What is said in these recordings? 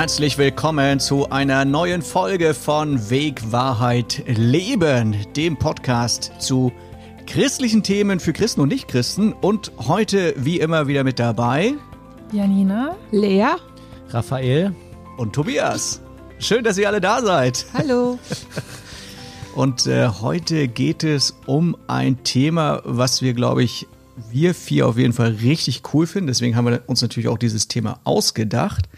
herzlich willkommen zu einer neuen Folge von Weg, Wahrheit, Leben, dem Podcast zu christlichen Themen für Christen und Nichtchristen. Und heute wie immer wieder mit dabei Janina, Lea, Raphael und Tobias. Schön, dass ihr alle da seid. hallo. Und äh, heute geht es um ein Thema, was wir, glaube ich, wir vier auf jeden Fall richtig cool finden. Deswegen haben wir uns natürlich auch dieses Thema ausgedacht.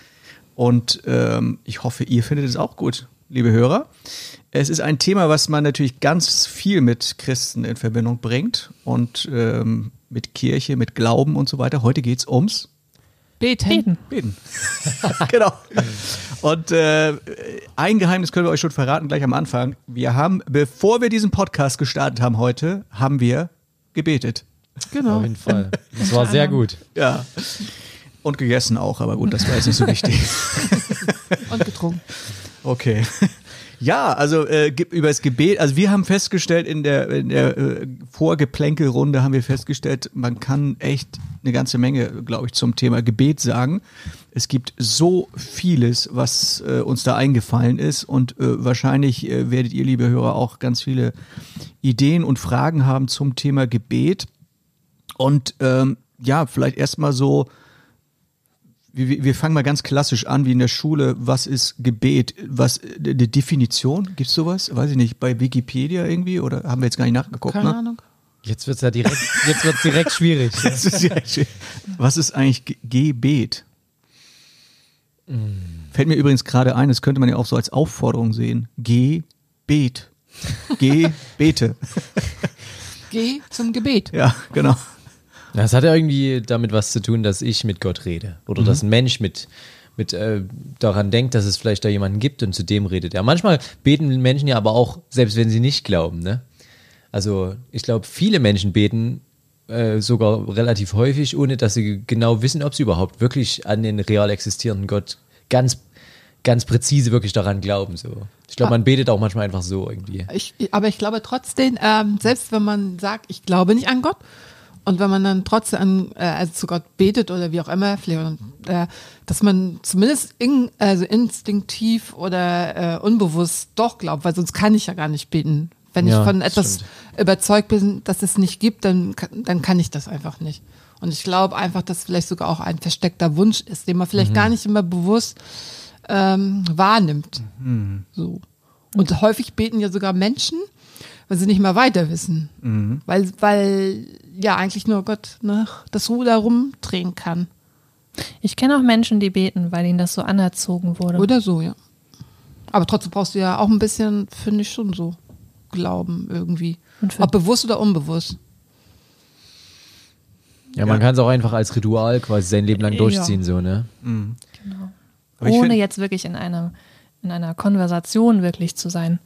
Und ähm, ich hoffe, ihr findet es auch gut, liebe Hörer. Es ist ein Thema, was man natürlich ganz viel mit Christen in Verbindung bringt und ähm, mit Kirche, mit Glauben und so weiter. Heute geht es ums Beten. Beten. Beten. genau. Und äh, ein Geheimnis können wir euch schon verraten gleich am Anfang. Wir haben, bevor wir diesen Podcast gestartet haben heute, haben wir gebetet. Genau. auf jeden Fall. Das war sehr gut. Ja. Und gegessen auch, aber gut, das war jetzt nicht so wichtig. Und getrunken. Okay. Ja, also äh, über das Gebet, also wir haben festgestellt in der, in der äh, Vorgeplänkelrunde haben wir festgestellt, man kann echt eine ganze Menge, glaube ich, zum Thema Gebet sagen. Es gibt so vieles, was äh, uns da eingefallen ist und äh, wahrscheinlich äh, werdet ihr, liebe Hörer, auch ganz viele Ideen und Fragen haben zum Thema Gebet. Und ähm, ja, vielleicht erstmal so, wir, wir- fangen mal ganz klassisch an, wie in der Schule. Was ist Gebet? Was eine Definition? Gibt's sowas? Weiß ich nicht. Bei Wikipedia irgendwie oder haben wir jetzt gar nicht nachgeguckt? Keine ne? Ahnung. Jetzt wird's ja direkt, jetzt wird's direkt schwierig. Das ist ja schön. Was ist eigentlich Ge- Gebet? Fällt mir übrigens gerade ein, das könnte man ja auch so als Aufforderung sehen. Gebet. Gebete. Geh zum Gebet. Ja, genau. Das hat ja irgendwie damit was zu tun, dass ich mit Gott rede. Oder dass ein Mensch mit, mit äh, daran denkt, dass es vielleicht da jemanden gibt und zu dem redet er. Manchmal beten Menschen ja aber auch, selbst wenn sie nicht glauben, ne? Also ich glaube, viele Menschen beten äh, sogar relativ häufig, ohne dass sie genau wissen, ob sie überhaupt wirklich an den real existierenden Gott ganz, ganz präzise wirklich daran glauben. So. Ich glaube, man betet auch manchmal einfach so irgendwie. Ich, aber ich glaube trotzdem, ähm, selbst wenn man sagt, ich glaube nicht an Gott, und wenn man dann trotzdem an, äh, also zu Gott betet oder wie auch immer, vielleicht, äh, dass man zumindest in, also instinktiv oder äh, unbewusst doch glaubt, weil sonst kann ich ja gar nicht beten. Wenn Ja, ich von etwas stimmt. überzeugt bin, dass es nicht gibt, dann, kann- dann kann ich das einfach nicht. Und ich glaube einfach, dass vielleicht sogar auch ein versteckter Wunsch ist, den man vielleicht gar nicht immer bewusst ähm, wahrnimmt. So. Und häufig beten ja sogar Menschen, weil sie nicht mehr weiter wissen. Weil, weil ja eigentlich nur Gott ne, das Ruder rumdrehen kann. Ich kenne auch Menschen, die beten, weil ihnen das so anerzogen wurde. Oder so, ja. Aber trotzdem brauchst du ja auch ein bisschen, finde ich schon so, Glauben irgendwie. Ob bewusst oder unbewusst. Ja, man kann es auch einfach als Ritual quasi sein Leben lang Ja. durchziehen, so, ne? Aber ich Ohne jetzt wirklich in einer, in einer Konversation wirklich zu sein.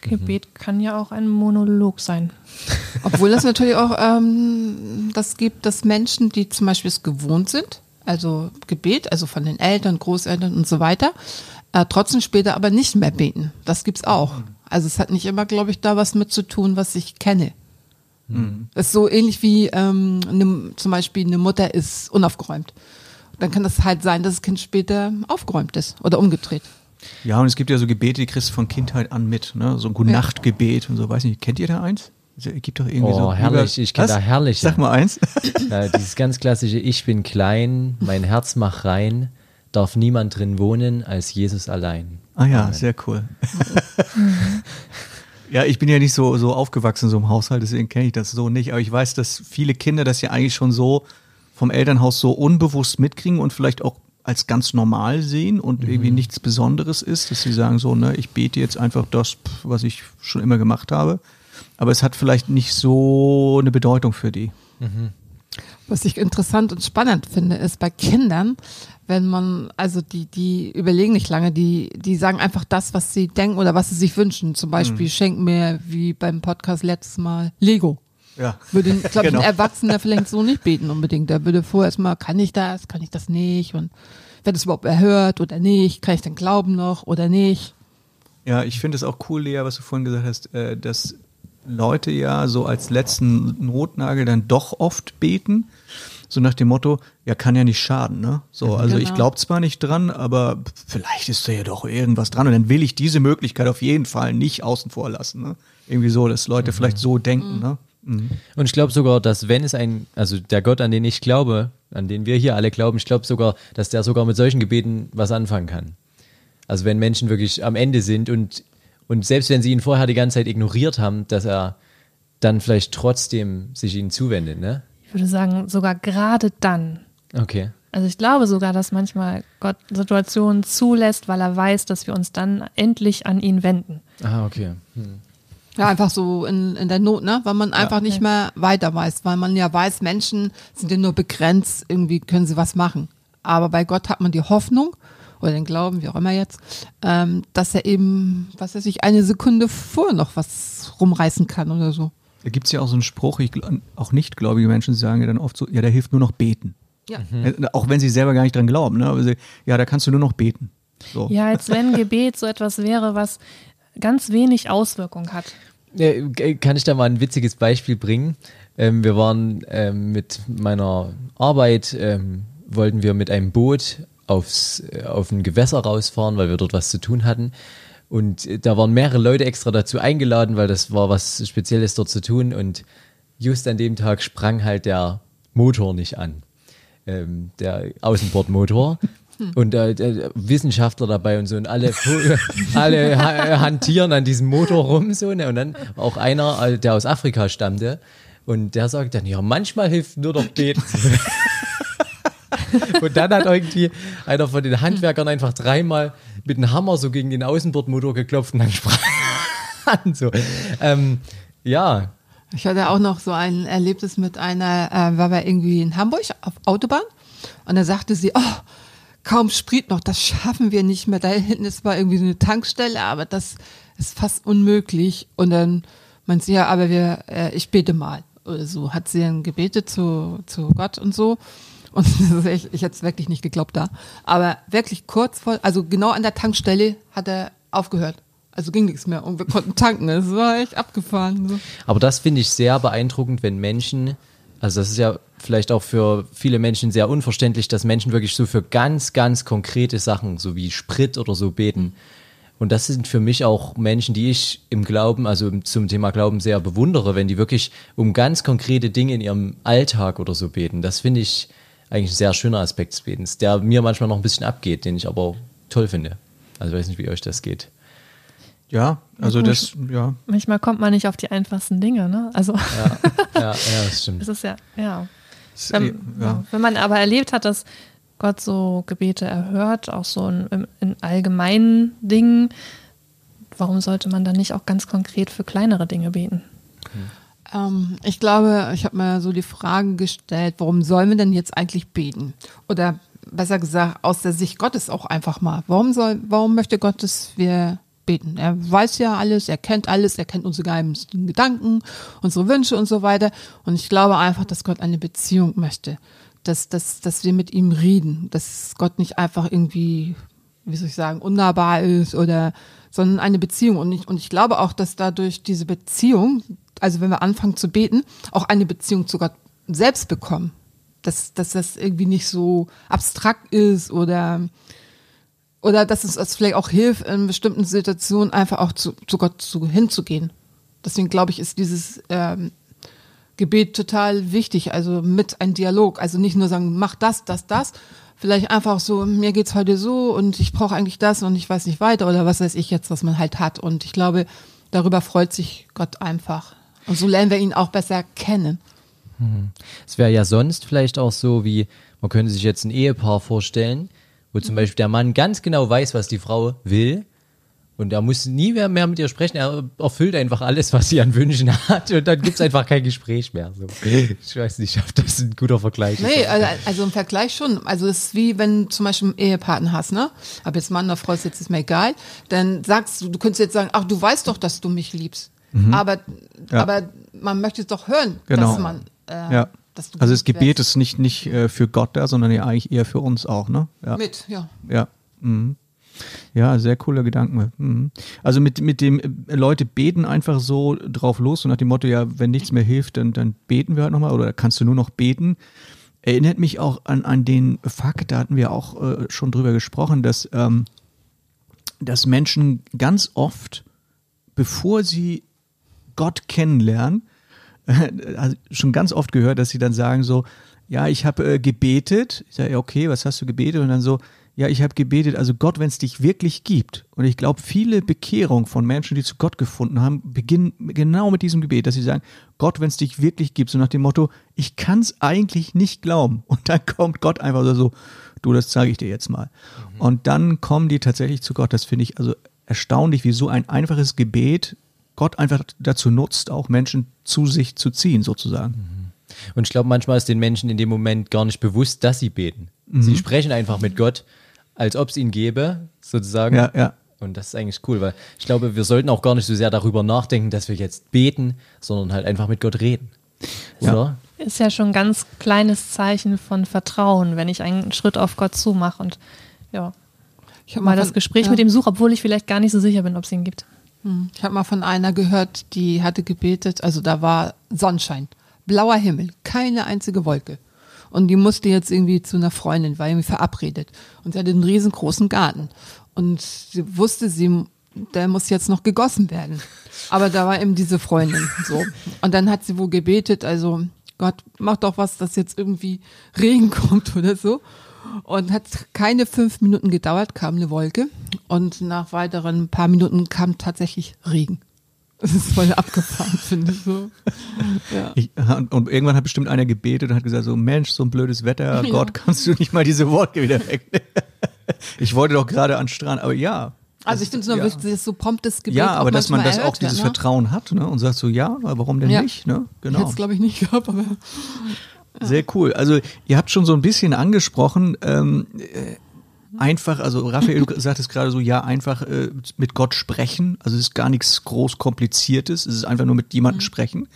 Gebet kann ja auch ein Monolog sein. Obwohl es natürlich auch ähm, das gibt, dass Menschen, die zum Beispiel es gewohnt sind, also Gebet, also von den Eltern, Großeltern und so weiter, äh, trotzdem später aber nicht mehr beten. Das gibt's auch. Also es hat nicht immer, glaube ich, da was mit zu tun, was ich kenne. Das ist so ähnlich wie ähm, ne, zum Beispiel eine Mutter ist unaufgeräumt. Dann kann das halt sein, dass das Kind später aufgeräumt ist oder umgedreht. Ja, und es gibt ja so Gebete, die kriegst du von Kindheit an mit, ne? So ein Gute-Nacht-Gebet und so, weiß nicht, kennt ihr da eins? Es gibt doch irgendwie Oh, so. herrlich, ich kenn Was? da herrliche. Sag mal eins. Ja, dieses ganz klassische Ich bin klein, mein Herz mach rein, darf niemand drin wohnen als Jesus allein. Ah ja, Amen. sehr cool. ja, ich bin ja nicht so, so aufgewachsen so einem Haushalt, deswegen kenne ich das so nicht. Aber ich weiß, dass viele Kinder das ja eigentlich schon so vom Elternhaus so unbewusst mitkriegen und vielleicht auch als ganz normal sehen und irgendwie nichts Besonderes ist, dass sie sagen so, ne, ich bete jetzt einfach das, was ich schon immer gemacht habe. Aber es hat vielleicht nicht so eine Bedeutung für die. Was ich interessant und spannend finde, ist bei Kindern, wenn man, also die, die überlegen nicht lange, die, die sagen einfach das, was sie denken oder was sie sich wünschen. Zum Beispiel schenken mir, wie beim Podcast letztes Mal, Lego. Ja. Würde, glaube Genau. ein Erwachsener vielleicht so nicht beten unbedingt. Der würde vorher erstmal, kann ich das, kann ich das nicht und wird es überhaupt erhört oder nicht, kann ich denn glauben noch oder nicht. Ja, ich finde es auch cool, Lea, was du vorhin gesagt hast, äh, dass Leute ja so als letzten Notnagel dann doch oft beten. So nach dem Motto, ja, kann ja nicht schaden, ne? So, also ich Genau. glaube zwar nicht dran, aber vielleicht ist da ja doch irgendwas dran. Und dann will ich diese Möglichkeit auf jeden Fall nicht außen vor lassen, ne? Irgendwie so, dass Leute vielleicht so denken, ne? Und ich glaube sogar, dass wenn es ein, also der Gott, an den ich glaube, an den wir hier alle glauben, ich glaube sogar, dass der sogar mit solchen Gebeten was anfangen kann. Also wenn Menschen wirklich am Ende sind und, und selbst wenn sie ihn vorher die ganze Zeit ignoriert haben, dass er dann vielleicht trotzdem sich ihnen zuwendet, ne? Ich würde sagen, sogar gerade dann. Okay. Also ich glaube sogar, dass manchmal Gott Situationen zulässt, weil er weiß, dass wir uns dann endlich an ihn wenden. Ah, okay. Ja, einfach so in, in der Not, ne? Weil man einfach nicht mehr weiter weiß, weil man ja weiß, Menschen sind ja nur begrenzt, irgendwie können sie was machen. Aber bei Gott hat man die Hoffnung oder den Glauben, wie auch immer jetzt, ähm, dass er eben, was weiß ich, eine Sekunde vor noch was rumreißen kann oder so. Da gibt's ja auch so einen Spruch, ich, auch nicht gläubige Menschen sagen ja dann oft so, ja, da hilft nur noch beten. Ja. Äh, Auch wenn sie selber gar nicht dran glauben, ne? Aber sie, ja, da kannst du nur noch beten. So. Ja, als wenn Gebet so etwas wäre, was ganz wenig Auswirkung hat. G- Kann ich da mal ein witziges Beispiel bringen? Ähm, wir waren ähm, mit meiner Arbeit, ähm, wollten wir mit einem Boot aufs, äh, auf ein Gewässer rausfahren, weil wir dort was zu tun hatten. Und äh, da waren mehrere Leute extra dazu eingeladen, weil das war was Spezielles dort zu tun. Und just an dem Tag sprang halt der Motor nicht an. Der Außenbordmotor. Und äh, Wissenschaftler dabei und so und alle, alle ha hantieren an diesem Motor rum so ne? und dann auch einer, äh, der aus Afrika stammte und der sagt dann, ja manchmal hilft nur noch beten. und dann hat irgendwie einer von den Handwerkern einfach dreimal mit einem Hammer so gegen den Außenbordmotor geklopft und dann sprang an so. Ähm, ja, Ich hatte auch noch so ein Erlebnis mit einer, äh, war wir irgendwie in Hamburg auf Autobahn und da sagte sie, oh, kaum Sprit noch, das schaffen wir nicht mehr. Da hinten ist zwar irgendwie so eine Tankstelle, aber das ist fast unmöglich. Und dann meint sie, ja, aber wir, äh, ich bete mal. Oder so hat sie dann gebetet zu, zu Gott und so. Und echt, ich hätte es wirklich nicht geglaubt da. Aber wirklich kurz vor, also genau an der Tankstelle hat er aufgehört. Also ging nichts mehr und wir konnten tanken. Es war echt abgefahren. So. Aber das finde ich sehr beeindruckend, wenn Menschen, also das ist ja vielleicht auch für viele Menschen sehr unverständlich, dass Menschen wirklich so für ganz, ganz konkrete Sachen, so wie Sprit oder so beten. Und das sind für mich auch Menschen, die ich im Glauben, also zum Thema Glauben sehr bewundere, wenn die wirklich um ganz konkrete Dinge in ihrem Alltag oder so beten. Das finde ich eigentlich ein sehr schöner Aspekt des Betens, der mir manchmal noch ein bisschen abgeht, den ich aber toll finde. Also ich weiß nicht, wie euch das geht. Ja, also das, ja. Manchmal kommt man nicht auf die einfachsten Dinge, ne? Also Ja, ja, ja das stimmt. das ist ja, ja. Wenn, ja. wenn man aber erlebt hat, dass Gott so Gebete erhört, auch so in, in, in allgemeinen Dingen, warum sollte man dann nicht auch ganz konkret für kleinere Dinge beten? Ähm, ich glaube, ich habe mir so die Frage gestellt, warum sollen wir denn jetzt eigentlich beten? Oder besser gesagt, aus der Sicht Gottes auch einfach mal. Warum soll, warum möchte Gott, dass wir beten? Er weiß ja alles, er kennt alles, er kennt unsere geheimsten Gedanken, unsere Wünsche und so weiter. Und ich glaube einfach, dass Gott eine Beziehung möchte. Dass, dass, dass wir mit ihm reden. Dass Gott nicht einfach irgendwie, wie soll ich sagen, unnahbar ist oder, sondern eine Beziehung. Und ich, und ich glaube auch, dass dadurch diese Beziehung, also wenn wir anfangen zu beten, auch eine Beziehung zu Gott selbst bekommen. Dass, dass das irgendwie nicht so abstrakt ist oder, oder dass es uns vielleicht auch hilft, in bestimmten Situationen einfach auch zu, zu Gott zu, hinzugehen. Deswegen glaube ich, ist dieses ähm, Gebet total wichtig, also mit ein Dialog. Also nicht nur sagen, mach das, das, das. Vielleicht einfach so, mir geht's heute so und ich brauche eigentlich das und ich weiß nicht weiter oder was weiß ich jetzt, was man halt hat. Und ich glaube, darüber freut sich Gott einfach. Und so lernen wir ihn auch besser kennen. Es wäre ja sonst vielleicht auch so, wie man könnte sich jetzt ein Ehepaar vorstellen, wo zum Beispiel der Mann ganz genau weiß, was die Frau will. Und er muss nie mehr, mehr mit ihr sprechen. Er erfüllt einfach alles, was sie an Wünschen hat. Und dann gibt's einfach kein Gespräch mehr. So. Ich weiß nicht, ob das ein guter Vergleich Nee, ist. also, also im Vergleich schon. Also es ist wie wenn du zum Beispiel einen Ehepartner hast, ne? Ob jetzt Mann oder Frau ist jetzt ist mir egal. Dann sagst du, du könntest jetzt sagen, ach, du weißt doch, dass du mich liebst. Aber, Ja. aber man möchte es doch hören, Genau. dass man, äh, ja. Dass du Also das Gebet wirst. ist nicht, nicht äh, für Gott da, sondern ja eigentlich eher für uns auch, ne? Ja. mit, ja. Ja. Mhm. Ja, sehr cooler Gedanke. Mhm. Also mit, mit dem, äh, Leute beten einfach so drauf los, so nach dem Motto, ja, wenn nichts mehr hilft, dann, dann beten wir halt nochmal oder kannst du nur noch beten. Erinnert mich auch an, an den Fakt, da hatten wir auch äh, schon drüber gesprochen, dass, ähm, dass Menschen ganz oft, bevor sie Gott kennenlernen, also schon ganz oft gehört, dass sie dann sagen so, ja, ich habe äh, gebetet. Ich sage, okay, was hast du gebetet? Und dann so, ja, ich habe gebetet, also Gott, wenn es dich wirklich gibt. Und ich glaube, viele Bekehrungen von Menschen, die zu Gott gefunden haben, beginnen genau mit diesem Gebet, dass sie sagen, Gott, wenn es dich wirklich gibt, so nach dem Motto, ich kann es eigentlich nicht glauben. Und dann kommt Gott einfach so, du, das zeige ich dir jetzt mal. Mhm. Und dann kommen die tatsächlich zu Gott. Das finde ich also erstaunlich, wie so ein einfaches Gebet Gott einfach dazu nutzt, auch Menschen zu sich zu ziehen, sozusagen. Und ich glaube, manchmal ist den Menschen in dem Moment gar nicht bewusst, dass sie beten. Mhm. Sie sprechen einfach mit Gott als ob es ihn gäbe, sozusagen. Ja, ja. Und das ist eigentlich cool, weil ich glaube, wir sollten auch gar nicht so sehr darüber nachdenken, dass wir jetzt beten, sondern halt einfach mit Gott reden. Oder? Ja. Ist ja schon ein ganz kleines Zeichen von Vertrauen, wenn ich einen Schritt auf Gott zumache und ja, ich habe mal, mal das Gespräch ja. mit ihm suche, obwohl ich vielleicht gar nicht so sicher bin, ob es ihn gibt. Hm. Ich habe mal von einer gehört, die hatte gebetet, also da war Sonnenschein, blauer Himmel, keine einzige Wolke. Und die musste jetzt irgendwie zu einer Freundin, war irgendwie verabredet. Und sie hatte einen riesengroßen Garten. Und sie wusste, sie, der muss jetzt noch gegossen werden. Aber da war eben diese Freundin so. Und dann hat sie wohl gebetet, also Gott, mach doch was, dass jetzt irgendwie Regen kommt oder so. Und hat keine fünf Minuten gedauert, kam eine Wolke. Und nach weiteren paar Minuten kam tatsächlich Regen. Das ist voll abgefahren, finde ich so. Ja. Ich, und irgendwann hat bestimmt einer gebetet und hat gesagt: So, Mensch, so ein blödes Wetter, ja. Gott, kannst du nicht mal diese Worte wieder weg? ich wollte doch gerade an Strand, aber ja. Also ich finde es nur ja. wichtig, dass so promptes Gebet Ja, aber dass man das auch dieses wird, ne? Vertrauen hat ne? und sagt so, ja, warum denn ja. nicht? Ne? Genau. Jetzt glaube ich nicht gehabt, aber. Sehr cool. Also ihr habt schon so ein bisschen angesprochen, ähm, äh, einfach, also Raphael, du sagtest gerade so, ja, einfach äh, mit Gott sprechen. Also es ist gar nichts groß kompliziertes, es ist einfach nur mit jemandem mhm. sprechen.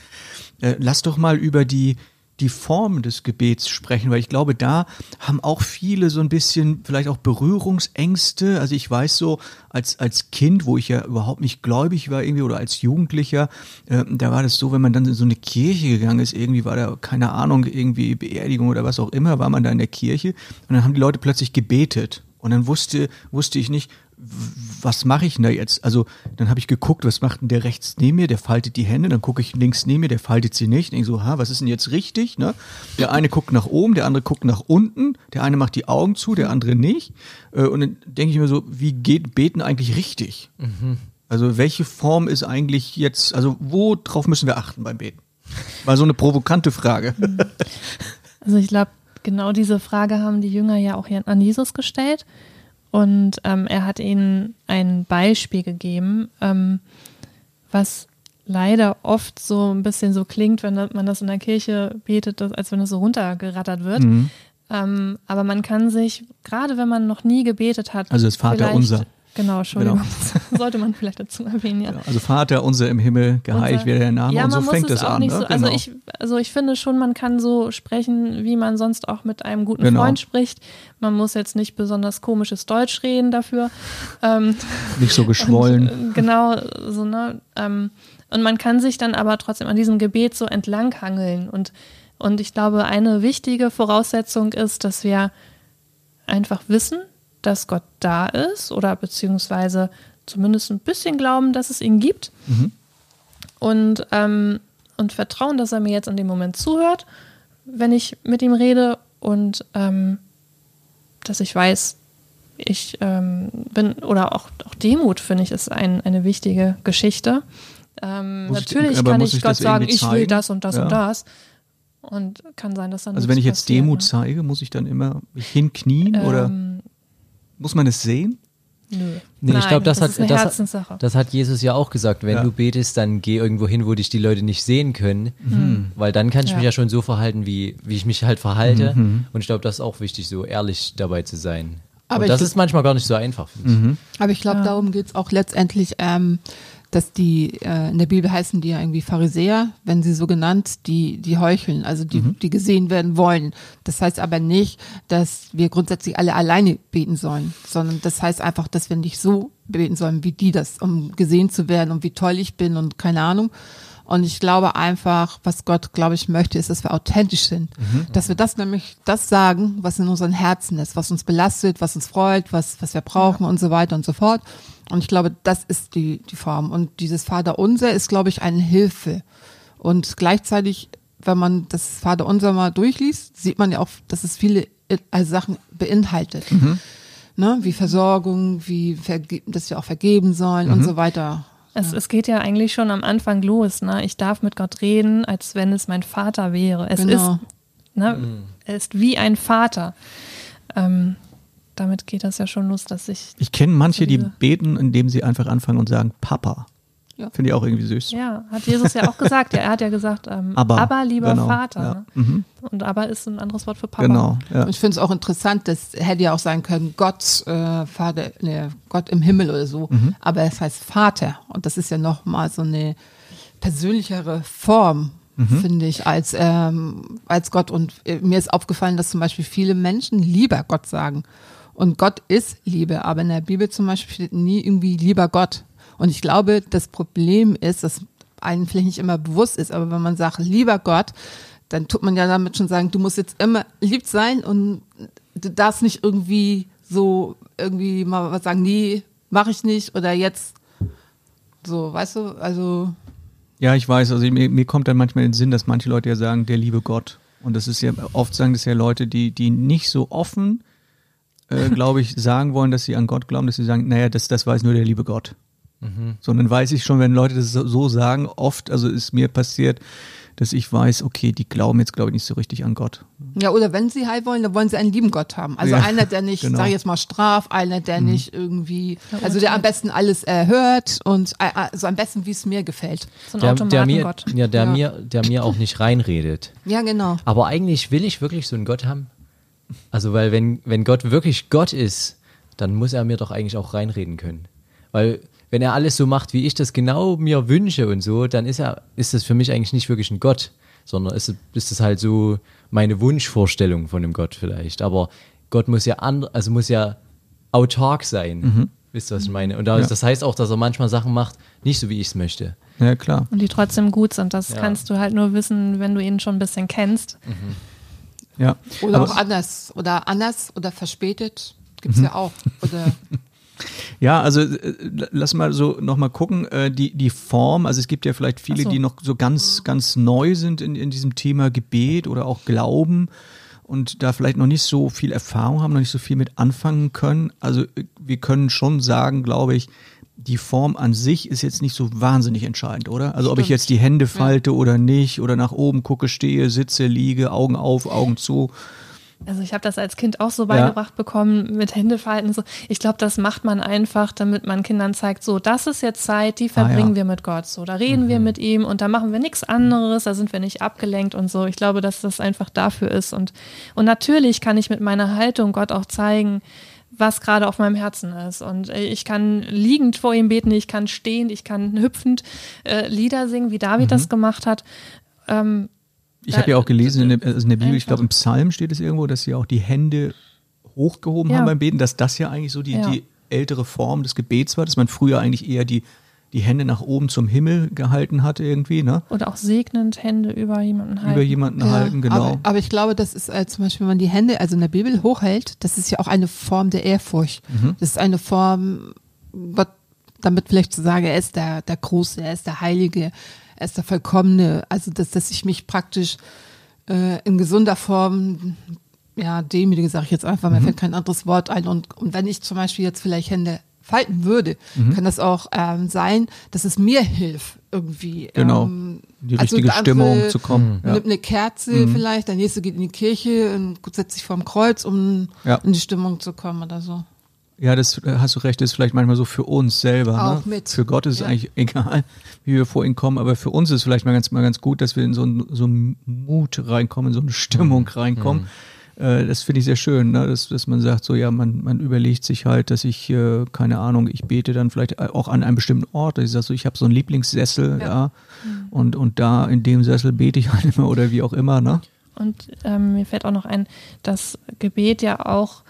Äh, lass doch mal über die die Form des Gebets sprechen, weil ich glaube, da haben auch viele so ein bisschen vielleicht auch Berührungsängste. Also ich weiß so, als, als Kind, wo ich ja überhaupt nicht gläubig war irgendwie oder als Jugendlicher, äh, da war das so, wenn man dann in so eine Kirche gegangen ist, irgendwie war da, keine Ahnung, irgendwie Beerdigung oder was auch immer, war man da in der Kirche und dann haben die Leute plötzlich gebetet. Und dann wusste, wusste ich nicht, was mache ich denn da jetzt? Also dann habe ich geguckt, was macht denn der rechts neben mir? Der faltet die Hände. Dann gucke ich links neben mir, der faltet sie nicht. Und ich so, ha, was ist denn jetzt richtig? Ne? Der eine guckt nach oben, der andere guckt nach unten. Der eine macht die Augen zu, der andere nicht. Äh, und dann denke ich mir so, wie geht Beten eigentlich richtig? Mhm. Also welche Form ist eigentlich jetzt, also worauf müssen wir achten beim Beten? War so eine provokante Frage. Also ich glaube, genau diese Frage haben die Jünger ja auch an Jesus gestellt. Und ähm, er hat ihnen ein Beispiel gegeben, ähm, was leider oft so ein bisschen so klingt, wenn man das in der Kirche betet, als wenn es so runtergerattert wird. Mhm. Ähm, aber man kann sich, gerade wenn man noch nie gebetet hat, also das Vater unser. Genau, Entschuldigung. Genau. Sollte man vielleicht dazu erwähnen, ja. Genau. Also Vater unser im Himmel, geheiligt werde der Name ja, und so fängt es an. Ne? So, also genau. also, ich, also ich finde schon, man kann so sprechen, wie man sonst auch mit einem guten genau. Freund spricht. Man muss jetzt nicht besonders komisches Deutsch reden dafür. Ähm, nicht so geschwollen. Und, äh, genau, so, ne? Ähm, und man kann sich dann aber trotzdem an diesem Gebet so entlanghangeln. Und, und ich glaube, eine wichtige Voraussetzung ist, dass wir einfach wissen, dass Gott da ist oder beziehungsweise zumindest ein bisschen glauben, dass es ihn gibt. Mhm. Und, ähm, und vertrauen, dass er mir jetzt in dem Moment zuhört, wenn ich mit ihm rede und ähm, dass ich weiß, ich ähm, bin, oder auch, auch Demut, finde ich, ist ein, eine wichtige Geschichte. Ähm, natürlich ich, kann ich, ich Gott sagen, ich will das und das ja. und das. Und kann sein, dass dann. Also, wenn ich jetzt Demut ne? zeige, muss ich dann immer hinknien oder? Muss man es sehen? Nö. Nee, Nein, ich glaube, das, das, hat, das, das, hat Jesus ja auch gesagt. Wenn ja. du betest, dann geh irgendwo hin, wo dich die Leute nicht sehen können. Mhm. Weil dann kann ich ja. mich ja schon so verhalten, wie, wie ich mich halt verhalte. Mhm. Und ich glaube, das ist auch wichtig, so ehrlich dabei zu sein. Aber Und das ist manchmal gar nicht so einfach. Mhm. Aber ich glaube, ja. darum geht es auch letztendlich, ähm, dass die, äh, in der Bibel heißen die ja irgendwie Pharisäer, wenn sie so genannt, die, die heucheln, also die, Mhm. die gesehen werden wollen. Das heißt aber nicht, dass wir grundsätzlich alle alleine beten sollen, sondern das heißt einfach, dass wir nicht so beten sollen, wie die das, um gesehen zu werden und wie toll ich bin und keine Ahnung. Und ich glaube einfach, was Gott, glaube ich, möchte, ist, dass wir authentisch sind. Dass wir das nämlich, das sagen, was in unseren Herzen ist, was uns belastet, was uns freut, was, was wir brauchen und so weiter und so fort. Und ich glaube, das ist die, die Form. Und dieses Vaterunser ist, glaube ich, eine Hilfe. Und gleichzeitig, wenn man das Vaterunser mal durchliest, sieht man ja auch, dass es viele also Sachen beinhaltet. Ne? Wie Versorgung, wie, dass wir auch vergeben sollen und so weiter. Es, es geht ja eigentlich schon am Anfang los. Ne? Ich darf mit Gott reden, als wenn es mein Vater wäre. Es Genau. ist, ne? er ist wie ein Vater. Ähm, damit geht das ja schon los, dass ich, Ich kenne manche, die beten, indem sie einfach anfangen und sagen Papa. Ja. Finde ich auch irgendwie süß. ja, hat Jesus ja auch gesagt. Ja, er hat ja gesagt, ähm, Aber, aber, lieber genau, Vater. ja. Ne? Mhm. Und aber ist ein anderes Wort für Papa. Genau. Ja. Und ich finde es auch interessant, das hätte ja auch sein können, Gott, äh, Vater, ne, Gott im Himmel oder so. Mhm. Aber es heißt Vater. Und das ist ja nochmal so eine persönlichere Form, Mhm. finde ich, als, ähm, als Gott. Und äh, mir ist aufgefallen, dass zum Beispiel viele Menschen lieber Gott sagen. Und Gott ist Liebe, aber in der Bibel zum Beispiel steht nie irgendwie lieber Gott. Und ich glaube, das Problem ist, dass einem vielleicht nicht immer bewusst ist, aber wenn man sagt, lieber Gott, dann tut man ja damit schon sagen, du musst jetzt immer lieb sein und du darfst nicht irgendwie so irgendwie mal was sagen, nee, mache ich nicht oder jetzt so, weißt du, also Ja, ich weiß. Also mir, mir kommt dann manchmal in den Sinn, dass manche Leute ja sagen, der liebe Gott. Und das ist ja, oft sagen das ja Leute, die, die nicht so offen, äh, glaube ich, sagen wollen, dass sie an Gott glauben, dass sie sagen, naja, das, das weiß nur der liebe Gott. Sondern weiß ich schon, wenn Leute das so, so sagen, oft, also ist mir passiert, dass ich weiß, okay, die glauben jetzt, glaube ich, nicht so richtig an Gott. Ja, oder wenn sie heil wollen, dann wollen sie einen lieben Gott haben. Also Ja, einer, der nicht, genau. sag ich jetzt mal, straf, einer, der nicht irgendwie, also der am besten alles erhört und äh, also am besten, wie es mir gefällt. So ein Der, der, mir, Automatengott. ja, der, Ja. Mir, der mir auch nicht reinredet. Ja, genau. Aber eigentlich will ich wirklich so einen Gott haben. Also, weil wenn, wenn Gott wirklich Gott ist, dann muss er mir doch eigentlich auch reinreden können. Weil wenn er alles so macht, wie ich das genau mir wünsche und so, dann ist er, ist das für mich eigentlich nicht wirklich ein Gott, sondern ist, ist das halt so meine Wunschvorstellung von einem Gott vielleicht. Aber Gott muss ja and, also muss ja autark sein. Wisst ihr, was ich meine? Und da, Ja. das heißt auch, dass er manchmal Sachen macht, nicht so wie ich es möchte. Ja, klar. Und die trotzdem gut sind. Das Ja. kannst du halt nur wissen, wenn du ihn schon ein bisschen kennst. Ja. Oder Aber- auch anders. Oder anders oder verspätet. Gibt's ja auch. Oder Ja, also äh, lass mal so nochmal gucken, äh, die, die Form, also es gibt ja vielleicht viele, so. die noch so ganz, ganz neu sind in, in diesem Thema Gebet oder auch Glauben und da vielleicht noch nicht so viel Erfahrung haben, noch nicht so viel mit anfangen können. Also äh, wir können schon sagen, glaube ich, die Form an sich ist jetzt nicht so wahnsinnig entscheidend, oder? Also ob ich Stimmt. jetzt die Hände falte oder nicht oder nach oben gucke, stehe, sitze, liege, Augen auf, Augen zu. Also ich habe das als Kind auch so beigebracht bekommen mit Händefalten. So. Ich glaube, das macht man einfach, damit man Kindern zeigt, so, das ist jetzt Zeit, die verbringen Ah, ja. wir mit Gott. So, da reden wir mit ihm und da machen wir nichts anderes, da sind wir nicht abgelenkt und so. Ich glaube, dass das einfach dafür ist. Und, und natürlich kann ich mit meiner Haltung Gott auch zeigen, was gerade auf meinem Herzen ist. Und äh, ich kann liegend vor ihm beten, ich kann stehend, ich kann hüpfend äh, Lieder singen, wie David das gemacht hat. Ähm, Ich habe ja auch gelesen in der, also in der Bibel, ich glaube im Psalm steht es irgendwo, dass sie auch die Hände hochgehoben Ja. haben beim Beten, dass das ja eigentlich so die, Ja. die ältere Form des Gebets war, dass man früher eigentlich eher die, die Hände nach oben zum Himmel gehalten hatte irgendwie, ne? oder auch segnend Hände über jemanden halten. Über jemanden halten, genau. Aber, aber ich glaube, das ist äh, zum Beispiel, wenn man die Hände, also in der Bibel hochhält, das ist ja auch eine Form der Ehrfurcht. Mhm. Das ist eine Form, Gott, damit vielleicht zu sagen, er ist der, der Große, er ist der Heilige, er ist der Vollkommene. Also, dass, dass ich mich praktisch äh, in gesunder Form, ja, demütige, sage ich jetzt einfach, Mhm. mir fällt kein anderes Wort ein. Und, und wenn ich zum Beispiel jetzt vielleicht Hände falten würde, Mhm. kann das auch ähm, sein, dass es mir hilft, irgendwie. Genau. Ähm, In die also richtige andere Stimmung zu kommen. Ja. Nimmt eine Kerze vielleicht, der nächste geht in die Kirche und setzt sich vorm Kreuz, um Ja. in die Stimmung zu kommen oder so. Ja, das äh, hast du recht, das ist vielleicht manchmal so für uns selber. Auch ne? mit. Für Gott ist es Ja. eigentlich egal, wie wir vor ihn kommen, aber für uns ist es vielleicht mal ganz, mal ganz gut, dass wir in so einen so einen Mut reinkommen, in so eine Stimmung reinkommen. Äh, das finde ich sehr schön, ne? dass, dass man sagt, so ja, man, man überlegt sich halt, dass ich, äh, keine Ahnung, ich bete dann vielleicht auch an einem bestimmten Ort. Ich sage so, ich habe so einen Lieblingssessel, ja, ja und, und da in dem Sessel bete ich halt immer oder wie auch immer, ne? Und ähm, mir fällt auch noch ein, dass Gebet ja auch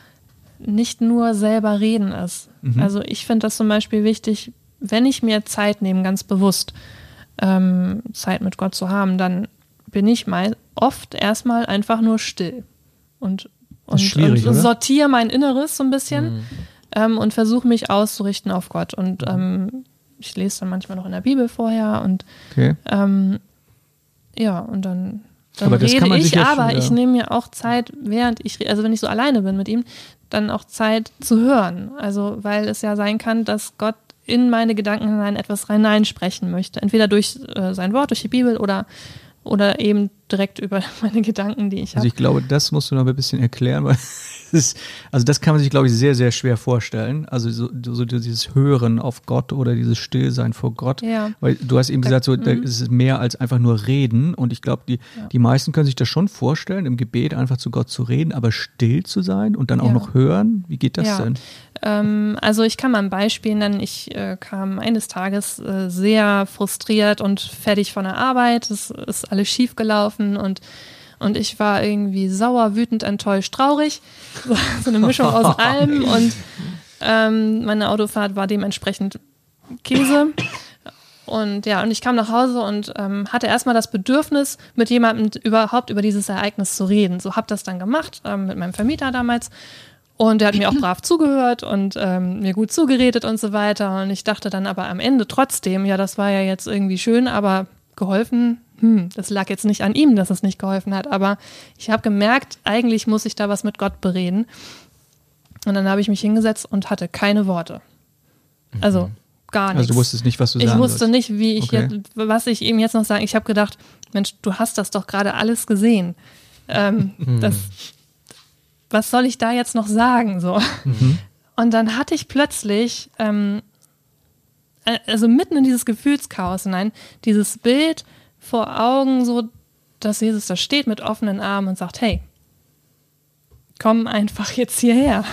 nicht nur selber reden ist. Mhm. Also ich finde das zum Beispiel wichtig, wenn ich mir Zeit nehme, ganz bewusst ähm, Zeit mit Gott zu haben, dann bin ich mal oft erstmal einfach nur still und, und, und sortiere mein Inneres so ein bisschen mhm. ähm, und versuche mich auszurichten auf Gott. Und ähm, ich lese dann manchmal noch in der Bibel vorher und okay. ähm, ja, und dann, dann rede ich, ja aber schon, ja. ich nehme mir auch Zeit, während ich, also wenn ich so alleine bin mit ihm, dann auch Zeit zu hören. Also, weil es ja sein kann, dass Gott in meine Gedanken hinein etwas hineinsprechen möchte. Entweder durch äh, sein Wort, durch die Bibel oder, oder eben direkt über meine Gedanken, die ich habe. Also ich glaube, das musst du noch ein bisschen erklären, weil ist, also das kann man sich, glaube ich, sehr, sehr schwer vorstellen. Also so, so dieses Hören auf Gott oder dieses Stillsein vor Gott. Ja. Weil du hast eben gesagt, so, da mhm. ist es mehr als einfach nur reden. Und ich glaube, die, ja. die meisten können sich das schon vorstellen, im Gebet einfach zu Gott zu reden, aber still zu sein und dann auch ja. noch hören. Wie geht das denn? Ähm, also ich kann mal ein Beispiel nennen. Ich äh, kam eines Tages äh, sehr frustriert und fertig von der Arbeit. Es ist alles schief gelaufen und und ich war irgendwie sauer, wütend, enttäuscht, traurig. So, so eine Mischung aus allem. Und ähm, meine Autofahrt war dementsprechend Käse. Und ja, und ich kam nach Hause und ähm, hatte erstmal das Bedürfnis, mit jemandem überhaupt über dieses Ereignis zu reden. So habe das dann gemacht ähm, mit meinem Vermieter damals. Und der hat mir auch brav zugehört und ähm, mir gut zugeredet und so weiter. Und ich dachte dann aber am Ende trotzdem, ja, das war ja jetzt irgendwie schön, aber geholfen hm, das lag jetzt nicht an ihm, dass es nicht geholfen hat, aber ich habe gemerkt, eigentlich muss ich da was mit Gott bereden. Und dann habe ich mich hingesetzt und hatte keine Worte. Also mhm. gar nichts. Also du wusstest nicht, was du ich sagen Ich wusste sollst. nicht, wie ich okay. jetzt, was ich ihm jetzt noch sagen. Ich habe gedacht, Mensch, du hast das doch gerade alles gesehen. Ähm, mhm. das, was soll ich da jetzt noch sagen? So. Mhm. Und dann hatte ich plötzlich, ähm, äh, also mitten in dieses Gefühlschaos hinein, dieses Bild vor Augen, so dass Jesus da steht mit offenen Armen und sagt, hey, komm einfach jetzt hierher.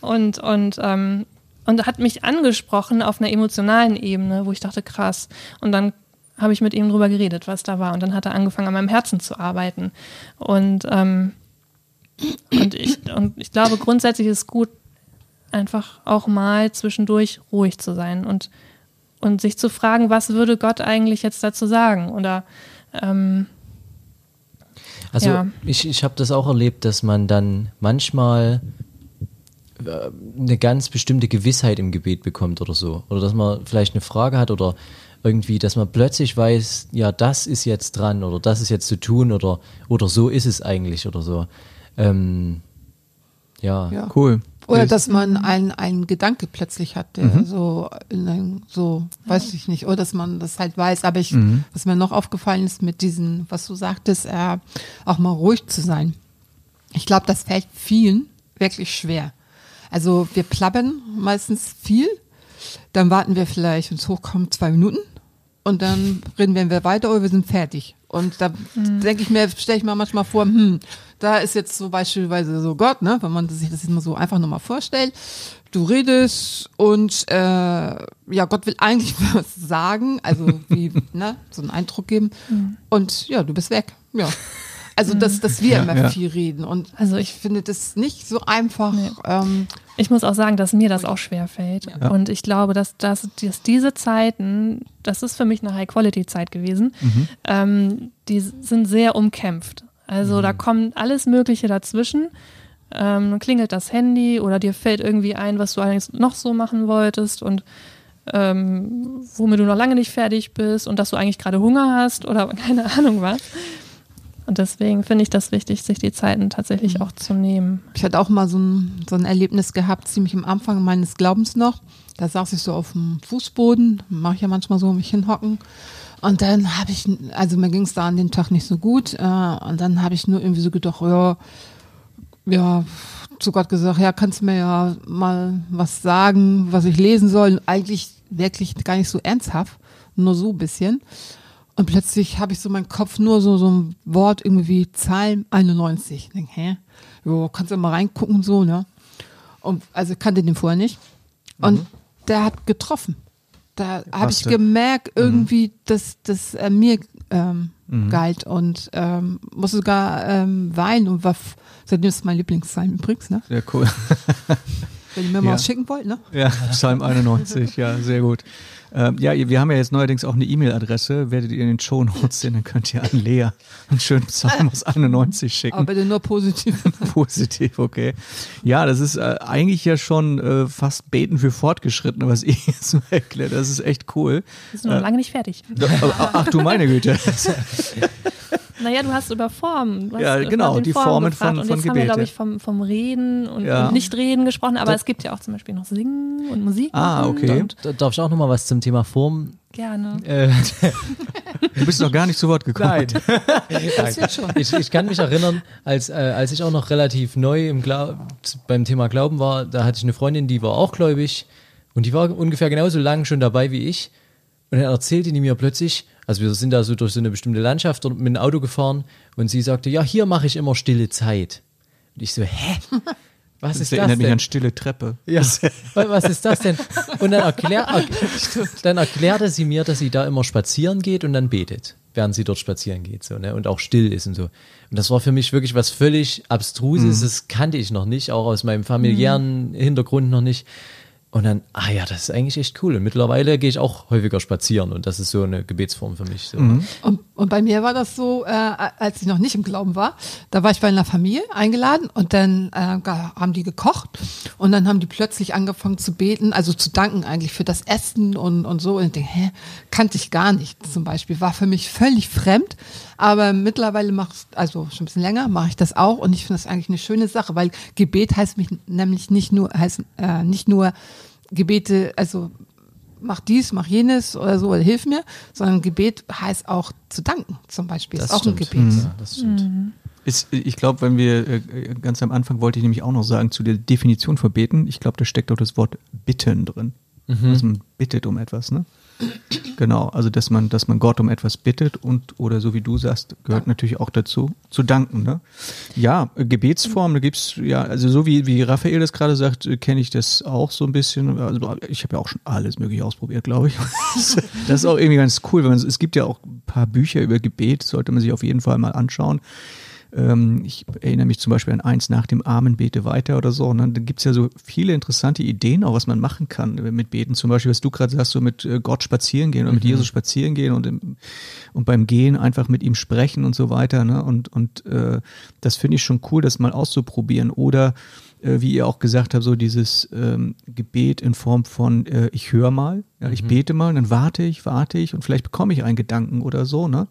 Und, und, ähm, und hat mich angesprochen auf einer emotionalen Ebene, wo ich dachte, krass. Und dann habe ich mit ihm drüber geredet, was da war. Und dann hat er angefangen, an meinem Herzen zu arbeiten. Und, ähm, und, ich, und ich glaube, grundsätzlich ist es gut, einfach auch mal zwischendurch ruhig zu sein und und sich zu fragen, was würde Gott eigentlich jetzt dazu sagen? Oder ähm, also ja. ich, ich habe das auch erlebt, dass man dann manchmal äh, eine ganz bestimmte Gewissheit im Gebet bekommt oder so. Oder dass man vielleicht eine Frage hat oder irgendwie, dass man plötzlich weiß, ja, das ist jetzt dran oder das ist jetzt zu tun oder, oder so ist es eigentlich oder so. Ähm, ja. ja. Cool. Oder dass man einen, einen Gedanke plötzlich hat, der mhm. so, in so, weiß ich nicht, oder dass man das halt weiß. Aber ich, mhm. was mir noch aufgefallen ist mit diesen, was du sagtest, äh, auch mal ruhig zu sein. Ich glaube, das fällt vielen wirklich schwer. Also wir plappern meistens viel, dann warten wir vielleicht, wenn es hochkommt, zwei Minuten und dann reden wir weiter oder wir sind fertig. Und da mhm. denke ich mir, stelle ich mir manchmal vor, hm, da ist jetzt so beispielsweise so Gott, ne, wenn man sich das jetzt mal so einfach nochmal vorstellt. Du redest und äh, ja, Gott will eigentlich was sagen, also wie, ne, so einen Eindruck geben. Mhm. Und ja, du bist weg. Ja. Also, dass, dass wir ja, immer ja. viel reden. Und also ich finde das nicht so einfach. Nee. Ähm, ich muss auch sagen, dass mir das auch schwer fällt. Ja. Und ich glaube, dass, dass, dass, diese Zeiten, das ist für mich eine High-Quality-Zeit gewesen, mhm. ähm, die sind sehr umkämpft. Also mhm. da kommt alles Mögliche dazwischen. Ähm, dann klingelt das Handy oder dir fällt irgendwie ein, was du eigentlich noch so machen wolltest und ähm, womit du noch lange nicht fertig bist und dass du eigentlich gerade Hunger hast oder keine Ahnung was. Und deswegen finde ich das wichtig, sich die Zeiten tatsächlich mhm. auch zu nehmen. Ich hatte auch mal so ein, so ein Erlebnis gehabt, ziemlich am Anfang meines Glaubens noch. Da saß ich so auf dem Fußboden, mache ich ja manchmal so, mich hinhocken. Und dann habe ich, also mir ging es da an dem Tag nicht so gut. Äh, und dann habe ich nur irgendwie so gedacht, ja, ja, zu Gott gesagt, ja, kannst du mir ja mal was sagen, was ich lesen soll. Eigentlich wirklich gar nicht so ernsthaft, nur so ein bisschen. Und plötzlich habe ich so meinen Kopf nur so, so ein Wort irgendwie Psalm 91. Ich denk, hä? Jo, kannst du mal reingucken, so, ne? Und also kannte den vorher nicht. Und der hat getroffen. Da habe ich gemerkt, irgendwie, dass das äh, mir ähm, galt und ähm, musste sogar ähm, weinen und war seitdem ist es mein Lieblingspsalm übrigens, ne? Sehr cool. Wenn ihr mir mal Ja. was schicken wollt, ne? Ja, Psalm 91, ja, sehr gut. Ähm, ja, wir haben ja jetzt neuerdings auch eine E-Mail-Adresse. Werdet ihr in den Show Notes sehen, dann könnt ihr an Lea einen schönen Psalm aus 91 schicken. Aber bitte nur positiv. Positiv, okay. Ja, das ist äh, eigentlich ja schon äh, fast Beten für Fortgeschrittene, was ich jetzt so erklärt. Das ist echt cool. Wir sind noch lange nicht fertig. Ach, ach du meine Güte. Naja, du hast über Formen. Du hast Ja, über genau, die Formen Formen gefragt. von- und von jetzt haben wir, Gebet, glaube ich, vom, vom Reden und, Ja. und Nichtreden gesprochen, aber es gibt ja auch zum Beispiel noch Singen und Musik. Ah, okay. Und Da darf ich auch noch mal was zum Thema Form. gerne. Äh, Du bist noch gar nicht zu Wort gekommen. Das wird schon. ich, ich kann mich erinnern, als, äh, als ich auch noch relativ neu im beim Thema Glauben war, da hatte ich eine Freundin, die war auch gläubig und die war ungefähr genauso lang schon dabei wie ich. Und dann erzählte die mir plötzlich, also wir sind da so durch so eine bestimmte Landschaft mit dem Auto gefahren und sie sagte, ja, hier mache ich immer stille Zeit. Und ich so, hä? Was Das ist das erinnert mich denn? an Stille Treppe. Ja, wa- was ist das denn? Und dann, erklär, er, dann erklärte sie mir, dass sie da immer spazieren geht und dann betet, während sie dort spazieren geht so, ne? und auch still ist und so. Und das war für mich wirklich was völlig Abstruses, das kannte ich noch nicht, auch aus meinem familiären Hintergrund noch nicht. Und dann, ah ja, das ist eigentlich echt cool. Und mittlerweile gehe ich auch häufiger spazieren und das ist so eine Gebetsform für mich. So. Und, und bei mir war das so, äh, als ich noch nicht im Glauben war, da war ich bei einer Familie eingeladen und dann äh, haben die gekocht und dann haben die plötzlich angefangen zu beten, also zu danken eigentlich für das Essen und, und so. Und ich denke, hä, kannte ich gar nicht zum Beispiel, war für mich völlig fremd. Aber mittlerweile mache ich, also schon ein bisschen länger, mache ich das auch und ich finde das eigentlich eine schöne Sache, weil Gebet heißt mich nämlich nicht nur, heißt äh, nicht nur Gebete, also mach dies, mach jenes oder so, oder hilf mir, sondern Gebet heißt auch zu danken, zum Beispiel. Das ist auch stimmt. ein Gebet. Ja, das stimmt. Ist, ich glaube, wenn wir äh, ganz am Anfang wollte ich nämlich auch noch sagen zu der Definition von Beten, ich glaube, da steckt auch das Wort bitten drin. Also man bittet um etwas, ne? Genau, also dass man, dass man Gott um etwas bittet und oder so wie du sagst, gehört natürlich auch dazu, zu danken, ne? Ja, Gebetsformen, da gibt's ja, also so wie, wie Raphael das gerade sagt, äh, kenne ich das auch so ein bisschen. Also ich habe ja auch schon alles mögliche ausprobiert, glaube ich. das ist auch irgendwie ganz cool, wenn man es gibt ja auch ein paar Bücher über Gebet, sollte man sich auf jeden Fall mal anschauen. Ähm, ich erinnere mich zum Beispiel an eins nach dem Armen bete weiter oder so. Ne? Da gibt's ja so viele interessante Ideen, auch was man machen kann mit Beten. Zum Beispiel, was du gerade sagst, so mit äh, Gott spazieren gehen oder mit Jesus spazieren gehen und, im, und beim Gehen einfach mit ihm sprechen und so weiter. Ne? Und, und äh, das finde ich schon cool, das mal auszuprobieren. Oder äh, wie ihr auch gesagt habt, so dieses ähm, Gebet in Form von äh, ich höre mal, ja, ich bete mal, dann warte ich, warte ich und vielleicht bekomme ich einen Gedanken oder so, ne?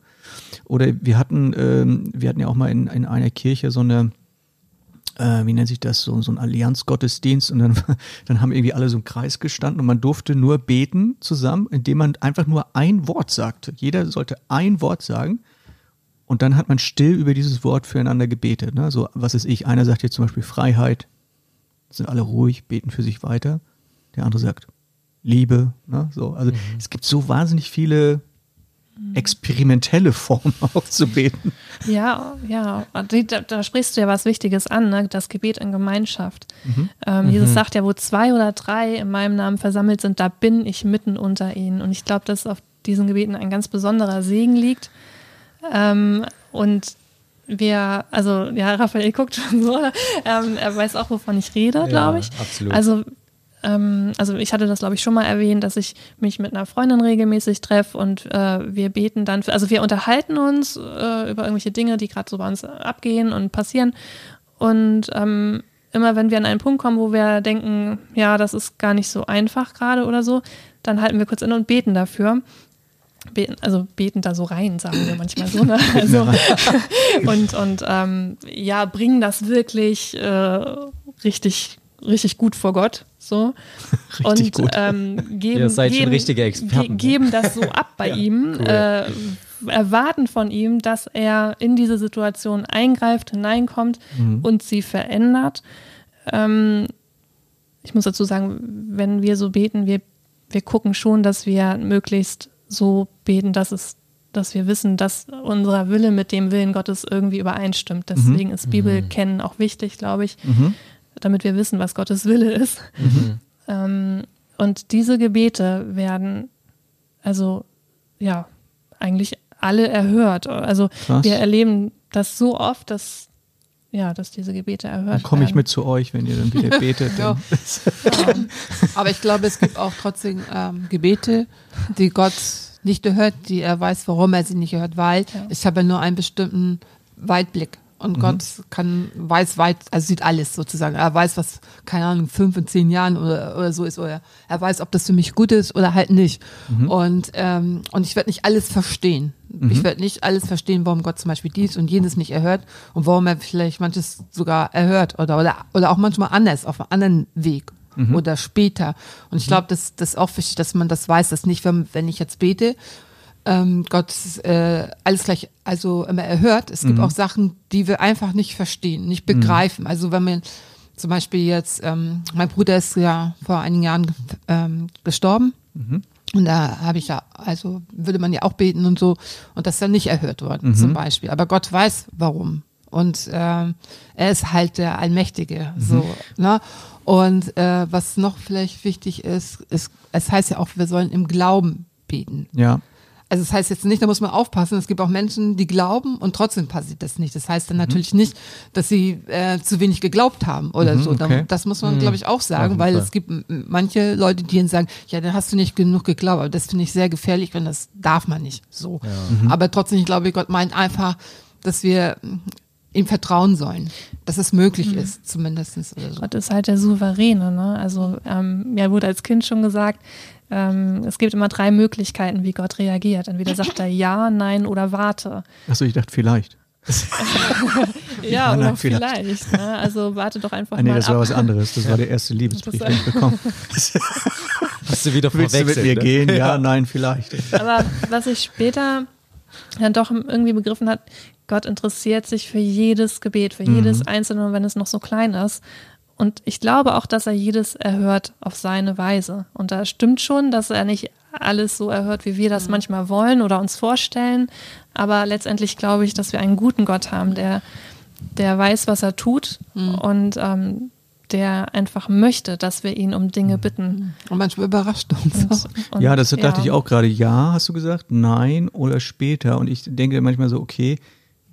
Oder wir hatten, ähm, wir hatten ja auch mal in, in einer Kirche so eine, äh, wie nennt sich das, so, so ein Allianzgottesdienst und dann, dann haben irgendwie alle so im Kreis gestanden und man durfte nur beten zusammen, indem man einfach nur ein Wort sagte. Jeder sollte ein Wort sagen und dann hat man still über dieses Wort füreinander gebetet. Ne? So, was ist ich? Einer sagt jetzt zum Beispiel Freiheit, sind alle ruhig, beten für sich weiter. Der andere sagt Liebe. Ne? So, also es gibt so wahnsinnig viele experimentelle Formen auch zu beten. Ja, ja, da, da sprichst du ja was Wichtiges an, ne? das Gebet in Gemeinschaft. Ähm, Jesus sagt ja, wo zwei oder drei in meinem Namen versammelt sind, da bin ich mitten unter ihnen. Und ich glaube, dass auf diesen Gebeten ein ganz besonderer Segen liegt. Ähm, und wir, also ja, Raphael guckt schon so, ähm, er weiß auch, wovon ich rede, glaube ich. absolut. Also ähm, also ich hatte das, glaube ich, schon mal erwähnt, dass ich mich mit einer Freundin regelmäßig treffe und äh, wir beten dann, für, also wir unterhalten uns äh, über irgendwelche Dinge, die gerade so bei uns abgehen und passieren. Und ähm, immer wenn wir an einen Punkt kommen, wo wir denken, ja, das ist gar nicht so einfach gerade oder so, dann halten wir kurz inne und beten dafür. Beten, also beten da so rein, sagen wir manchmal so. Ne? Also, und und ähm, ja, bringen das wirklich äh, richtig, richtig gut vor Gott. So. Richtig und gut. Ähm, geben, Ihr seid schon geben, richtige Experten, ge- Geben das so ab bei ihm, äh, erwarten von ihm, dass er in diese Situation eingreift, hineinkommt und sie verändert. Ähm, ich muss dazu sagen, wenn wir so beten, wir, wir gucken schon, dass wir möglichst so beten, dass es dass wir wissen, dass unser Wille mit dem Willen Gottes irgendwie übereinstimmt. Deswegen ist Bibelkennen auch wichtig, glaube ich, damit wir wissen, was Gottes Wille ist. Ähm, und diese Gebete werden, also ja, eigentlich alle erhört. Also Krass. wir erleben das so oft, dass ja, dass diese Gebete erhört Dann komme ich mit zu euch, wenn ihr dann wieder betet. Ja. Ähm, aber ich glaube, es gibt auch trotzdem ähm, Gebete, die Gott nicht hört, die er weiß, warum er sie nicht hört, weil Ja. ich habe ja nur einen bestimmten Weitblick. Und Gott kann, weiß weit, also sieht alles sozusagen. Er weiß, was, keine Ahnung, fünf und zehn Jahren oder, oder so ist. Oder er weiß, ob das für mich gut ist oder halt nicht. Und, ähm, und ich werde nicht alles verstehen. Ich werde nicht alles verstehen, warum Gott zum Beispiel dies und jenes nicht erhört und warum er vielleicht manches sogar erhört oder, oder, oder auch manchmal anders, auf einem anderen Weg oder später. Und ich glaube, das, das ist auch wichtig, dass man das weiß, dass nicht, wenn, wenn ich jetzt bete, ähm, Gott äh, alles gleich also immer erhört. Es gibt auch Sachen, die wir einfach nicht verstehen, nicht begreifen. Also wenn man zum Beispiel jetzt, ähm, mein Bruder ist ja vor einigen Jahren ähm, gestorben. Und da habe ich ja, also würde man ja auch beten und so, und das ist dann nicht erhört worden, zum Beispiel. Aber Gott weiß warum. Und ähm, er ist halt der Allmächtige. So, ne? Und äh, was noch vielleicht wichtig ist, ist, es heißt ja auch, wir sollen im Glauben beten. ja. Also das heißt jetzt nicht, da muss man aufpassen, es gibt auch Menschen, die glauben und trotzdem passiert das nicht. Das heißt dann natürlich nicht, dass sie äh, zu wenig geglaubt haben oder Mhm, so. Okay. Das muss man, glaube ich, auch sagen, weil es gibt manche Leute, die dann sagen, ja, dann hast du nicht genug geglaubt. Aber das finde ich sehr gefährlich, wenn das darf man nicht so. Aber trotzdem, ich glaube, Gott meint einfach, dass wir mm, ihm vertrauen sollen, dass es möglich ist, zumindestens oder so. Gott ist halt der Souveräne. Ne? Also ähm, mir wurde als Kind schon gesagt, ähm, es gibt immer drei Möglichkeiten, wie Gott reagiert. Entweder sagt er ja, nein oder warte. Achso, ich dachte vielleicht. Ja, Ja, oder nein, vielleicht. vielleicht. ne? Also warte doch einfach Ah, nee, mal das war ab. was anderes. Das war der erste Liebesbrief, Das- den ich bekommen Hast du wieder Willst du mit verwechselt, mir ne? gehen? Ja, nein, vielleicht. Aber was ich später dann doch irgendwie begriffen hat, Gott interessiert sich für jedes Gebet, für jedes einzelne, wenn es noch so klein ist. Und ich glaube auch, dass er jedes erhört auf seine Weise. Und da stimmt schon, dass er nicht alles so erhört, wie wir das manchmal wollen oder uns vorstellen. Aber letztendlich glaube ich, dass wir einen guten Gott haben, der, der weiß, was er tut und ähm, der einfach möchte, dass wir ihn um Dinge bitten. Und manchmal überrascht uns auch. Und, ja, das dachte ich auch gerade. Ja, hast du gesagt? Nein oder später. Und ich denke manchmal so, okay,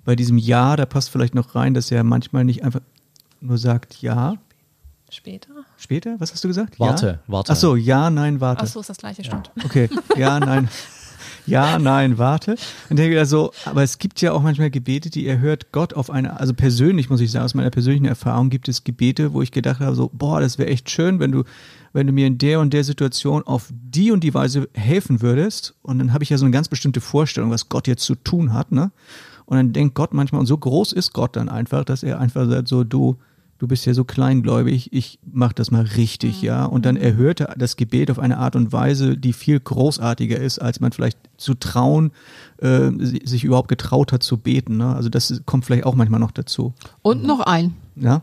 bei diesem Ja, da passt vielleicht noch rein, dass er manchmal nicht einfach nur sagt Ja. Später. Später? Was hast du gesagt? Warte, ja? warte. Ach so, ja, nein, warte. Ach so, ist das gleiche, stimmt. Okay, ja, nein. Ja, nein, warte. Und denke da so, aber es gibt ja auch manchmal Gebete, die erhört Gott auf eine, also persönlich muss ich sagen, aus meiner persönlichen Erfahrung gibt es Gebete, wo ich gedacht habe, so, boah, das wäre echt schön, wenn du, wenn du mir in der und der Situation auf die und die Weise helfen würdest. Und dann habe ich ja so eine ganz bestimmte Vorstellung, was Gott jetzt zu tun hat, ne? Und dann denkt Gott manchmal, und so groß ist Gott dann einfach, dass er einfach sagt, so, du, du bist ja so kleingläubig, ich mach das mal richtig, ja. Und dann erhört er das Gebet auf eine Art und Weise, die viel großartiger ist, als man vielleicht zu trauen, äh, si- sich überhaupt getraut hat zu beten. Ne? Also das kommt vielleicht auch manchmal noch dazu. Und noch ein. Ja,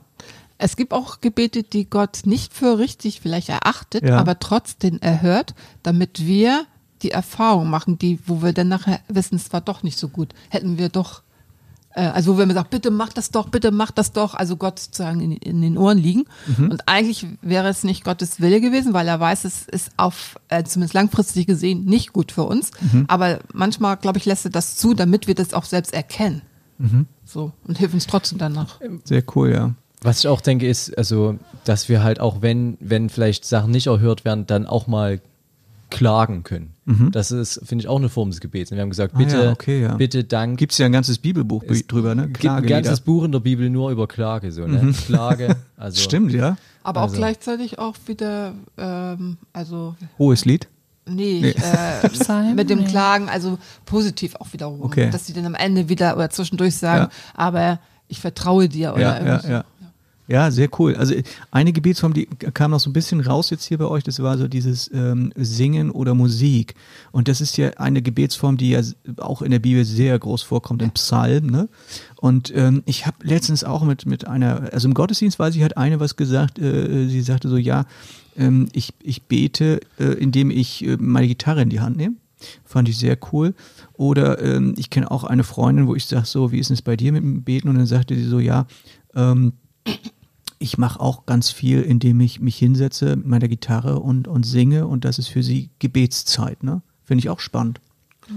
Es gibt auch Gebete, die Gott nicht für richtig vielleicht erachtet, Ja. aber trotzdem erhört, damit wir die Erfahrung machen, die, wo wir dann nachher wissen, es war doch nicht so gut. Hätten wir doch, also wo wir immer sagen, bitte mach das doch, bitte mach das doch, also Gott sozusagen in, in den Ohren liegen. Und eigentlich wäre es nicht Gottes Wille gewesen, weil er weiß, es ist auf, äh, zumindest langfristig gesehen, nicht gut für uns. Aber manchmal, glaube ich, lässt er das zu, damit wir das auch selbst erkennen. So. Und hilft uns trotzdem danach. sehr cool, ja. Was ich auch denke, ist, also, dass wir halt auch, wenn, wenn vielleicht Sachen nicht erhört werden, dann auch mal klagen können. Das ist, finde ich, auch eine Form des Gebets. Und wir haben gesagt, Ah bitte, ja, okay, ja. bitte Dank. Gibt es ja ein ganzes Bibelbuch Es drüber, ne? gibt ein ganzes Buch in der Bibel nur über Klage, so, ne? Klage, also. Stimmt, ja. Aber Also- auch gleichzeitig auch wieder, ähm, also Hohes Lied. nee, Nee. Äh, Psalm? mit dem. Klagen, also positiv auch wiederholen. Okay. Dass sie dann am Ende wieder oder zwischendurch sagen, Ja. aber ich vertraue dir oder Ja, ja, irgendwie so. ja. Ja, sehr cool. Also eine Gebetsform, die kam noch so ein bisschen raus jetzt hier bei euch, das war so dieses ähm, Singen oder Musik. Und das ist ja eine Gebetsform, die ja auch in der Bibel sehr groß vorkommt, im Psalm. Ne? Und ähm, ich habe letztens auch mit, mit einer, also im Gottesdienst weiß ich, hat eine was gesagt, äh, sie sagte so, ja, ähm, ich, ich bete, äh, indem ich äh, meine Gitarre in die Hand nehme. Fand ich sehr cool. Oder ähm, ich kenne auch eine Freundin, wo ich sage so, wie ist es bei dir mit dem Beten? Und dann sagte sie so, ja, ähm, ich mache auch ganz viel, indem ich mich hinsetze mit meiner Gitarre und, und singe und das ist für sie Gebetszeit. Ne? Finde ich auch spannend.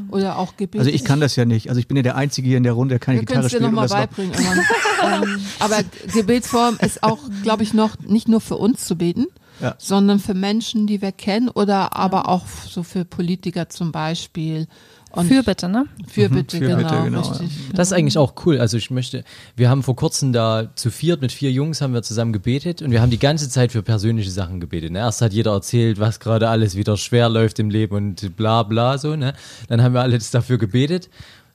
Oder auch Gebet. Also ich kann das ja nicht. Also ich bin ja der Einzige hier in der Runde, der keine Wir Gitarre können es dir spielt. nochmal beibringen. ähm, aber Gebetsform ist auch, glaube ich, noch nicht nur für uns zu beten, Ja. sondern für Menschen, die wir kennen oder aber auch so für Politiker zum Beispiel. Und Fürbitte, ne? Fürbitte, Fürbitte, genau, genau, richtig. Das ist eigentlich auch cool. Also ich möchte, wir haben vor kurzem da zu viert mit vier Jungs haben wir zusammen gebetet und wir haben die ganze Zeit für persönliche Sachen gebetet. Ne? Erst hat jeder erzählt, was gerade alles wieder schwer läuft im Leben und bla bla so. Ne? Dann haben wir alles dafür gebetet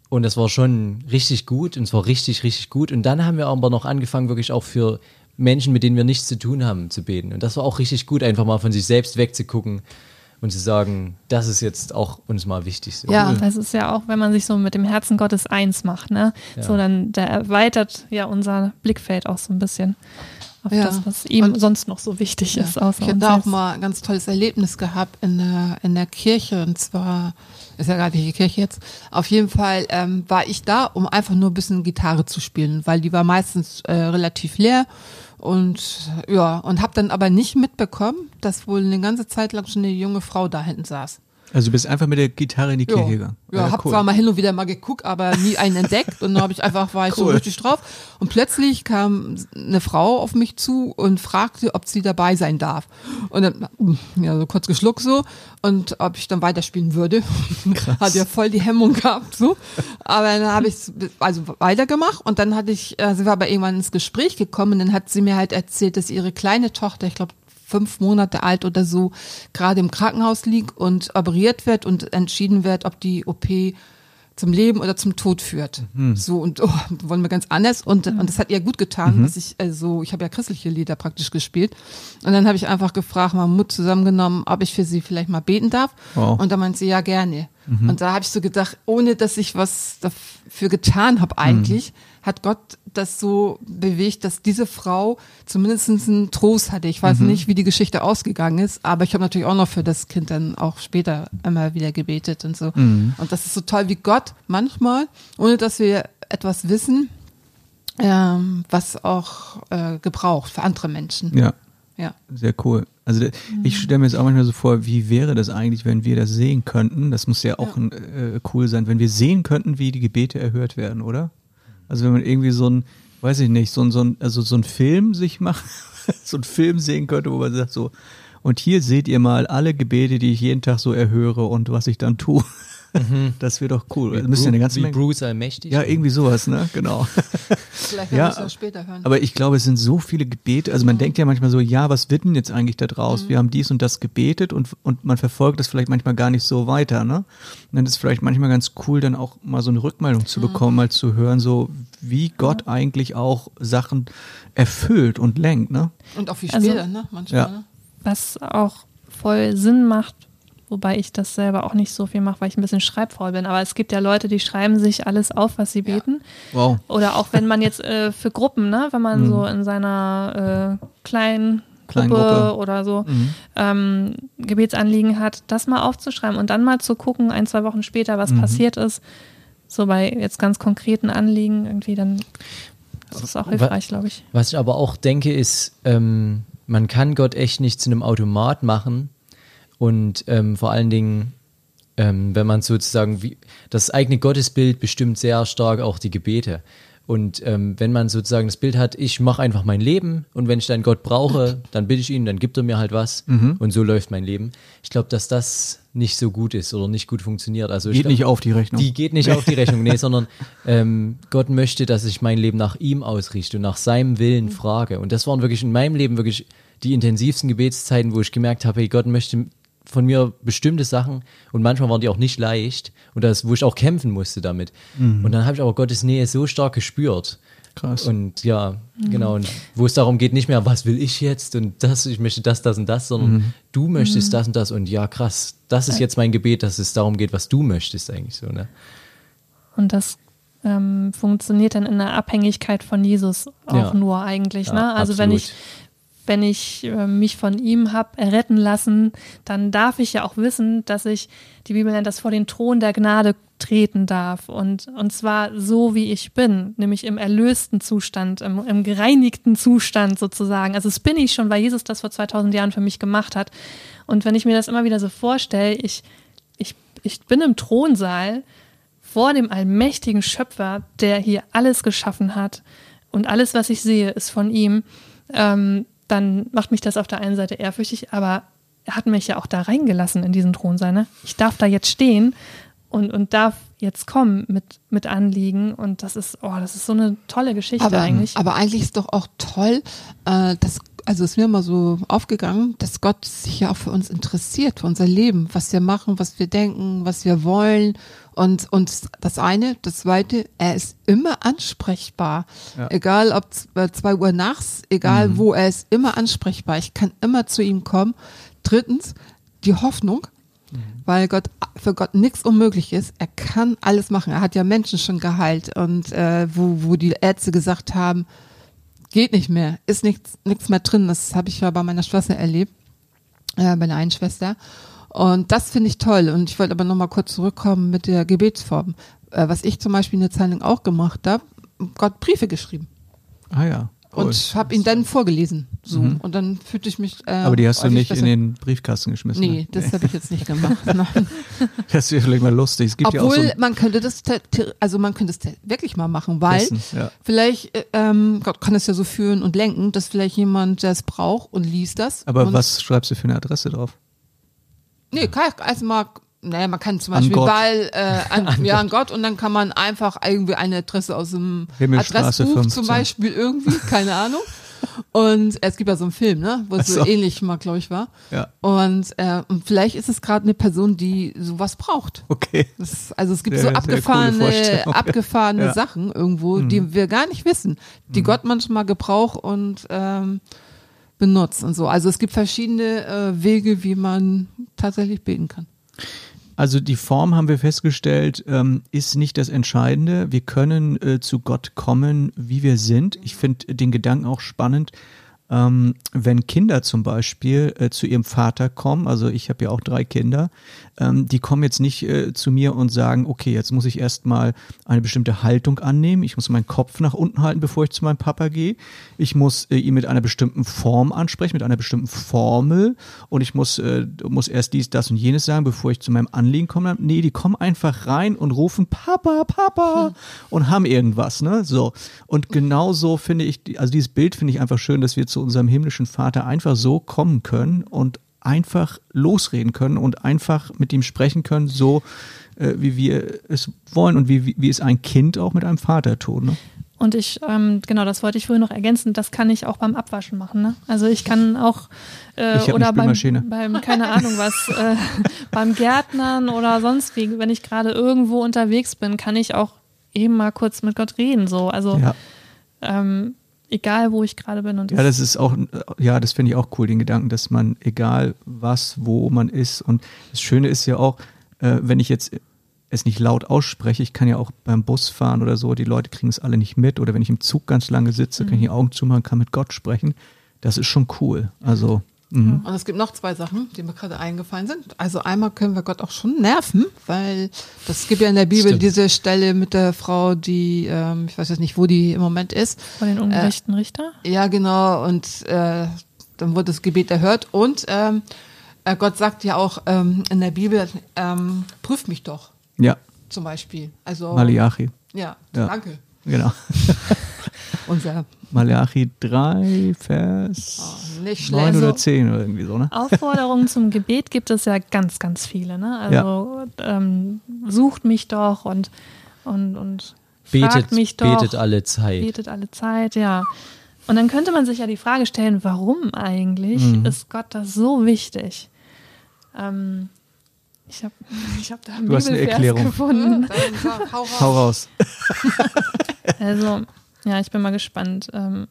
und das war schon richtig gut und es war richtig, richtig gut. Und dann haben wir aber noch angefangen, wirklich auch für Menschen, mit denen wir nichts zu tun haben, zu beten. Und das war auch richtig gut, einfach mal von sich selbst wegzugucken und zu sagen, das ist jetzt auch uns mal wichtig. So. Ja. Das ist ja auch, wenn man sich so mit dem Herzen Gottes eins macht, ne? So, dann da erweitert ja unser Blickfeld auch so ein bisschen auf Ja. das, was ihm Und- sonst noch so wichtig ist. Außer Ich habe da auch mal ein ganz tolles Erlebnis gehabt in der, in der Kirche und zwar, ist ja gerade welche Kirche jetzt, auf jeden Fall ähm, war ich da, um einfach nur ein bisschen Gitarre zu spielen, weil die war meistens äh, relativ leer und ja, und habe dann aber nicht mitbekommen, dass wohl eine ganze Zeit lang schon eine junge Frau da hinten saß. Also du bist einfach mit der Gitarre in die Kirche gegangen. Ja, hab cool. zwar mal hin und wieder mal geguckt, aber nie einen entdeckt. Und dann habe ich einfach, war ich so Cool. richtig drauf. Und plötzlich kam eine Frau auf mich zu und fragte, ob sie dabei sein darf. Und dann, ja, so kurz geschluckt so. Und ob ich dann weiterspielen würde. Hat ja voll die Hemmung gehabt, so. Aber dann habe ich also weitergemacht. Und dann hatte ich, äh, sie war aber irgendwann ins Gespräch gekommen. Und dann hat sie mir halt erzählt, dass ihre kleine Tochter, ich glaube, fünf Monate alt oder so, gerade im Krankenhaus liegt und operiert wird und entschieden wird, ob die OP zum Leben oder zum Tod führt. So und oh, wollen wir ganz anders? Und und das hat ihr gut getan, dass ich also ich habe ja christliche Lieder praktisch gespielt. Und dann habe ich einfach gefragt, mal Mut zusammengenommen, ob ich für sie vielleicht mal beten darf. Wow. und da meint sie ja gerne. Und da habe ich so gedacht, ohne dass ich was dafür getan habe eigentlich, hat Gott das so bewegt, dass diese Frau zumindest einen Trost hatte. Ich weiß nicht, wie die Geschichte ausgegangen ist, aber ich habe natürlich auch noch für das Kind dann auch später immer wieder gebetet und so. Und das ist so toll, wie Gott manchmal, ohne dass wir etwas wissen, ähm, was auch äh, gebraucht für andere Menschen. Ja, Ja. sehr cool. Also der- ich stelle mir jetzt auch manchmal so vor, wie wäre das eigentlich, wenn wir das sehen könnten? Das muss ja auch ein, äh, cool sein, wenn wir sehen könnten, wie die Gebete erhört werden, oder? Also wenn man irgendwie so ein, weiß ich nicht, so ein, so ein, also so ein Film sich macht, so ein Film sehen könnte, wo man sagt so, und hier seht ihr mal alle Gebete, die ich jeden Tag so erhöre und was ich dann tue. Das wäre doch cool. Müsste ja eine ganze wie Menge. Bruce allmächtig. Ja, irgendwie sowas, ne? Genau. Vielleicht Ja, werden wir es später hören. Aber ich glaube, es sind so viele Gebete. Also man denkt ja manchmal so, ja, was wird denn jetzt eigentlich da draus? Wir haben dies und das gebetet und, und man verfolgt das vielleicht manchmal gar nicht so weiter. Ne? Und dann ist es vielleicht manchmal ganz cool, dann auch mal so eine Rückmeldung zu bekommen, mal zu hören, so wie Gott eigentlich auch Sachen erfüllt und lenkt. Ne? und auch wie Also- später, ne? Manchmal. Ja. Ne? was auch voll Sinn macht, wobei ich das selber auch nicht so viel mache, weil ich ein bisschen schreibfaul bin. Aber es gibt ja Leute, die schreiben sich alles auf, was sie beten. Wow. Oder auch wenn man jetzt äh, für Gruppen, ne, wenn man so in seiner äh, kleinen Gruppe oder so ähm, Gebetsanliegen hat, das mal aufzuschreiben und dann mal zu gucken, ein, zwei Wochen später, was passiert ist. So bei jetzt ganz konkreten Anliegen irgendwie, dann ist das auch hilfreich, glaube ich. Was ich aber auch denke, ist, ähm, man kann Gott echt nicht zu einem Automat machen. Und ähm, vor allen Dingen, ähm, wenn man sozusagen, wie, das eigene Gottesbild bestimmt sehr stark auch die Gebete. Und ähm, wenn man sozusagen das Bild hat, ich mache einfach mein Leben und wenn ich dann Gott brauche, dann bitte ich ihn, dann gibt er mir halt was und so läuft mein Leben. Ich glaube, dass das nicht so gut ist oder nicht gut funktioniert. Also Geht glaub- nicht auf die Rechnung. die geht nicht auf die Rechnung, nee, sondern ähm, Gott möchte, dass ich mein Leben nach ihm ausrichte und nach seinem Willen frage. Und das waren wirklich in meinem Leben wirklich die intensivsten Gebetszeiten, wo ich gemerkt habe, hey, Gott möchte von mir bestimmte Sachen und manchmal waren die auch nicht leicht und das, wo ich auch kämpfen musste damit. Und dann habe ich aber Gottes Nähe so stark gespürt. Krass. Und ja, genau. Und wo es darum geht, nicht mehr, was will ich jetzt und das, ich möchte das, das und das, sondern du möchtest das und das und ja, krass, das ist jetzt mein Gebet, dass es darum geht, was du möchtest eigentlich so, ne? Und das ähm, funktioniert dann in der Abhängigkeit von Jesus auch Ja. nur eigentlich. Ja, ne? Also wenn absolut. ich wenn ich äh, mich von ihm habe erretten lassen, dann darf ich ja auch wissen, dass ich, die Bibel nennt das, vor den Thron der Gnade treten darf. Und, und zwar so, wie ich bin, nämlich im erlösten Zustand, im, im gereinigten Zustand sozusagen. Also das bin ich schon, weil Jesus das vor 2000 Jahren für mich gemacht hat. Und wenn ich mir das immer wieder so vorstelle, ich, ich, ich bin im Thronsaal vor dem allmächtigen Schöpfer, der hier alles geschaffen hat und alles, was ich sehe, ist von ihm, ähm, dann macht mich das auf der einen Seite ehrfürchtig, aber er hat mich ja auch da reingelassen in diesen Thronsaal. Ne? Ich darf da jetzt stehen und, und darf jetzt kommen mit, mit Anliegen. Und das ist, oh, das ist so eine tolle Geschichte aber, eigentlich. Aber eigentlich ist doch auch toll, äh, dass, also ist mir mal so aufgegangen, dass Gott sich ja auch für uns interessiert, für unser Leben, was wir machen, was wir denken, was wir wollen. Und, und das eine, das zweite, er ist immer ansprechbar. Ja. Egal ob äh, zwei Uhr nachts, egal wo, er ist immer ansprechbar. Ich kann immer zu ihm kommen. Drittens, die Hoffnung, weil Gott für Gott nichts unmöglich ist. Er kann alles machen. Er hat ja Menschen schon geheilt und äh, wo, wo die Ärzte gesagt haben, geht nicht mehr, ist nichts, nichts mehr drin. Das habe ich ja bei meiner Schwester erlebt, äh, bei einer einen Schwester. Und das finde ich toll. Und ich wollte aber noch mal kurz zurückkommen mit der Gebetsform. Äh, was ich zum Beispiel in der Zeitung auch gemacht habe, Gott Briefe geschrieben Ah ja. Cool. und habe ihn dann vorgelesen. So und dann fühlte ich mich. Äh, Aber die hast du nicht besser. in den Briefkasten geschmissen. Nee, ne? das habe ich jetzt nicht gemacht. Das wäre vielleicht mal lustig. Es gibt ja auch Obwohl so man könnte das, also man könnte es te- wirklich mal machen, weil Testen, ja. vielleicht äh, ähm, Gott kann es ja so führen und lenken, dass vielleicht jemand das braucht und liest das. Aber was schreibst du für eine Adresse drauf? Nee, ich, also mal, naja, man kann zum An Beispiel Gott. weil äh, an, ja an Gott und dann kann man einfach irgendwie eine Adresse aus dem Adressbuch 15. zum Beispiel irgendwie, keine Ahnung. Und es gibt ja so einen Film, ne, wo es so. so. ähnlich mal, glaube ich, war. Ja. Und, äh, und vielleicht ist es gerade eine Person, die sowas braucht. Okay. Das, also es gibt Sehr- so abgefahrene, abgefahrene Ja. Mhm. Sachen irgendwo, die wir gar nicht wissen, die Gott manchmal gebraucht und ähm, benutzt und so. Also es gibt verschiedene äh, Wege, wie man tatsächlich beten kann. Also die Form haben wir festgestellt, ähm, ist nicht das Entscheidende. Wir können äh, zu Gott kommen, wie wir sind. Ich finde den Gedanken auch spannend. Ähm, wenn Kinder zum Beispiel äh, zu ihrem Vater kommen, also ich habe ja auch drei Kinder, ähm, die kommen jetzt nicht äh, zu mir und sagen, okay, jetzt muss ich erstmal eine bestimmte Haltung annehmen, ich muss meinen Kopf nach unten halten, bevor ich zu meinem Papa gehe, ich muss äh, ihn mit einer bestimmten Form ansprechen, mit einer bestimmten Formel und ich muss, äh, muss erst dies, das und jenes sagen, bevor ich zu meinem Anliegen komme. Nee, die kommen einfach rein und rufen Papa, Papa und haben irgendwas, ne? So. Und genauso finde ich, also dieses Bild finde ich einfach schön, dass wir zu unserem himmlischen Vater einfach so kommen können und einfach losreden können und einfach mit ihm sprechen können, so äh, wie wir es wollen und wie, wie, wie es ein Kind auch mit einem Vater tut. Ne? Und ich, ähm, genau, das wollte ich vorhin noch ergänzen, das kann ich auch beim Abwaschen machen. Ne? Also ich kann auch äh, Ich oder beim, beim, keine Ahnung was, äh, beim Gärtnern oder sonst wie, wenn ich gerade irgendwo unterwegs bin, kann ich auch eben mal kurz mit Gott reden. So. Also Ja. ähm, egal wo ich gerade bin. Und Ja, das ist auch, ja, das finde ich auch cool, den Gedanken, dass man, egal was, wo man ist. Und das Schöne ist ja auch, äh, wenn ich jetzt es nicht laut ausspreche, ich kann ja auch beim Bus fahren oder so, die Leute kriegen es alle nicht mit. Oder wenn ich im Zug ganz lange sitze, kann ich die Augen zumachen, kann mit Gott sprechen. Das ist schon cool. Also, mhm. Und es gibt noch zwei Sachen, die mir gerade eingefallen sind. Also einmal können wir Gott auch schon nerven, weil das gibt ja in der Bibel Stimmt. diese Stelle mit der Frau, die, ähm, ich weiß jetzt nicht, wo die im Moment ist. Vor den ungerechten Richter. Ja, genau. Und äh, dann wurde das Gebet erhört. Und ähm, äh, Gott sagt ja auch ähm, in der Bibel, ähm, prüf mich doch, ja, zum Beispiel. Also Malachi. Ja, Ja. danke. Genau. Unser Malachi 3, Vers Oh, nicht 9 schlecht. oder 10 oder irgendwie so, ne? Aufforderungen zum Gebet gibt es ja ganz, ganz viele. Ne? Also ähm, sucht mich doch und, und, und Betet, fragt mich doch. betet alle Zeit. Betet alle Zeit, ja. Und dann könnte man sich ja die Frage stellen, warum eigentlich Mhm. ist Gott das so wichtig? Ähm, ich habe ich hab da einen Du hast eine Bibelvers Erklärung. gefunden. Dann hau raus. Hau raus. Also, ja, ich bin mal gespannt. Ähm,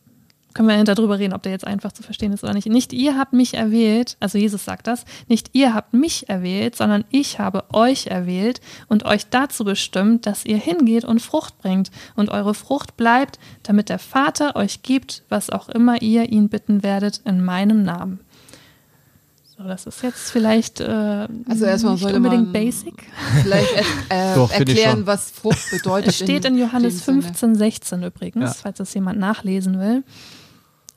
können wir hinter drüber reden, ob der jetzt einfach zu verstehen ist oder nicht. Nicht ihr habt mich erwählt, also Jesus sagt das, nicht ihr habt mich erwählt, sondern ich habe euch erwählt und euch dazu bestimmt, dass ihr hingeht und Frucht bringt und eure Frucht bleibt, damit der Vater euch gibt, was auch immer ihr ihn bitten werdet in meinem Namen. So, das ist jetzt vielleicht äh, Also erstmal nicht sollte unbedingt man basic. Vielleicht äh, Doch, ich erklären, was Frucht bedeutet. Es steht in Johannes dem Sinne. 15, 16 übrigens, Ja. falls das jemand nachlesen will.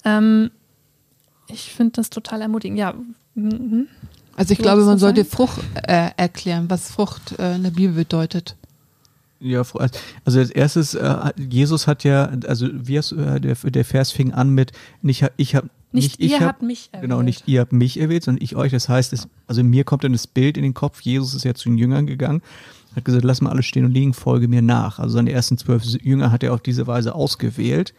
Ähm, ich finde das total ermutigend. Ja, mhm. Also ich glaube, man sollte sagen? Frucht äh, erklären, was Frucht äh, in der Bibel bedeutet. Ja, also als erstes, äh, Jesus hat ja, also wie hast, äh, der, der Vers fing an mit, nicht ha- ich habe Nicht ich ihr hab- habt mich erwählt. Genau, nicht ihr habt mich erwählt, sondern ich euch. Das heißt, es, also mir kommt dann das Bild in den Kopf, Jesus ist ja zu den Jüngern gegangen, hat gesagt, lass mal alles stehen und liegen, folge mir nach. Also seine ersten zwölf Jünger hat er auf diese Weise ausgewählt.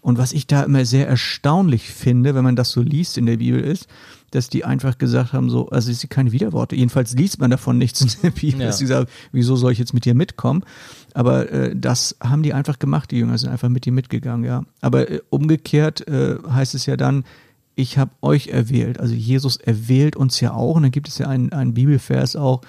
Und was ich da immer sehr erstaunlich finde, wenn man das so liest in der Bibel, ist, dass die einfach gesagt haben, so, also es sind keine Widerworte. Jedenfalls liest man davon nichts in der Bibel, Ja. dass sie sagen, wieso soll ich jetzt mit dir mitkommen? Aber äh, das haben die einfach gemacht, die Jünger sind einfach mit dir mitgegangen, ja. Aber äh, umgekehrt äh, heißt es ja dann, ich habe euch erwählt. Also Jesus erwählt uns ja auch. Und dann gibt es ja einen, einen Bibelvers auch,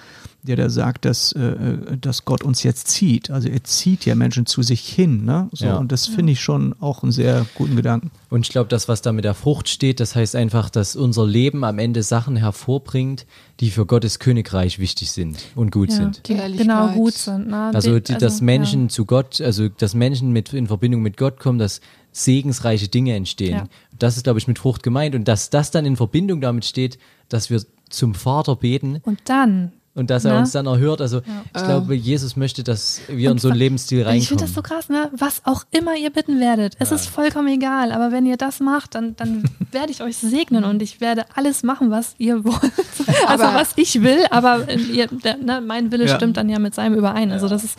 der da sagt, dass, äh, dass Gott uns jetzt zieht. Also er zieht ja Menschen zu sich hin. Ne? So, Ja. Und das finde ich schon auch einen sehr guten Gedanken. Und ich glaube, das, was da mit der Frucht steht, das heißt einfach, dass unser Leben am Ende Sachen hervorbringt, die für Gottes Königreich wichtig sind und gut ja, sind. die genau gut sind. Ne? Also, Die- die, dass Menschen ja. zu Gott, also dass Menschen mit in Verbindung mit Gott kommen, dass segensreiche Dinge entstehen. Ja. Das ist, glaube ich, mit Frucht gemeint. Und dass das dann in Verbindung damit steht, dass wir zum Vater beten Und dann und dass er Ne? uns dann erhört. Also ich glaube, Jesus möchte, dass wir in so einen Lebensstil Ich reinkommen. finde das so krass, ne? Was auch immer ihr bitten werdet, es ist vollkommen egal. Aber wenn ihr das macht, dann, dann werde ich euch segnen und ich werde alles machen, was ihr wollt. Also Aber- was ich will, aber ihr, der, ne, mein Wille Ja. stimmt dann ja mit seinem überein. Also das ist.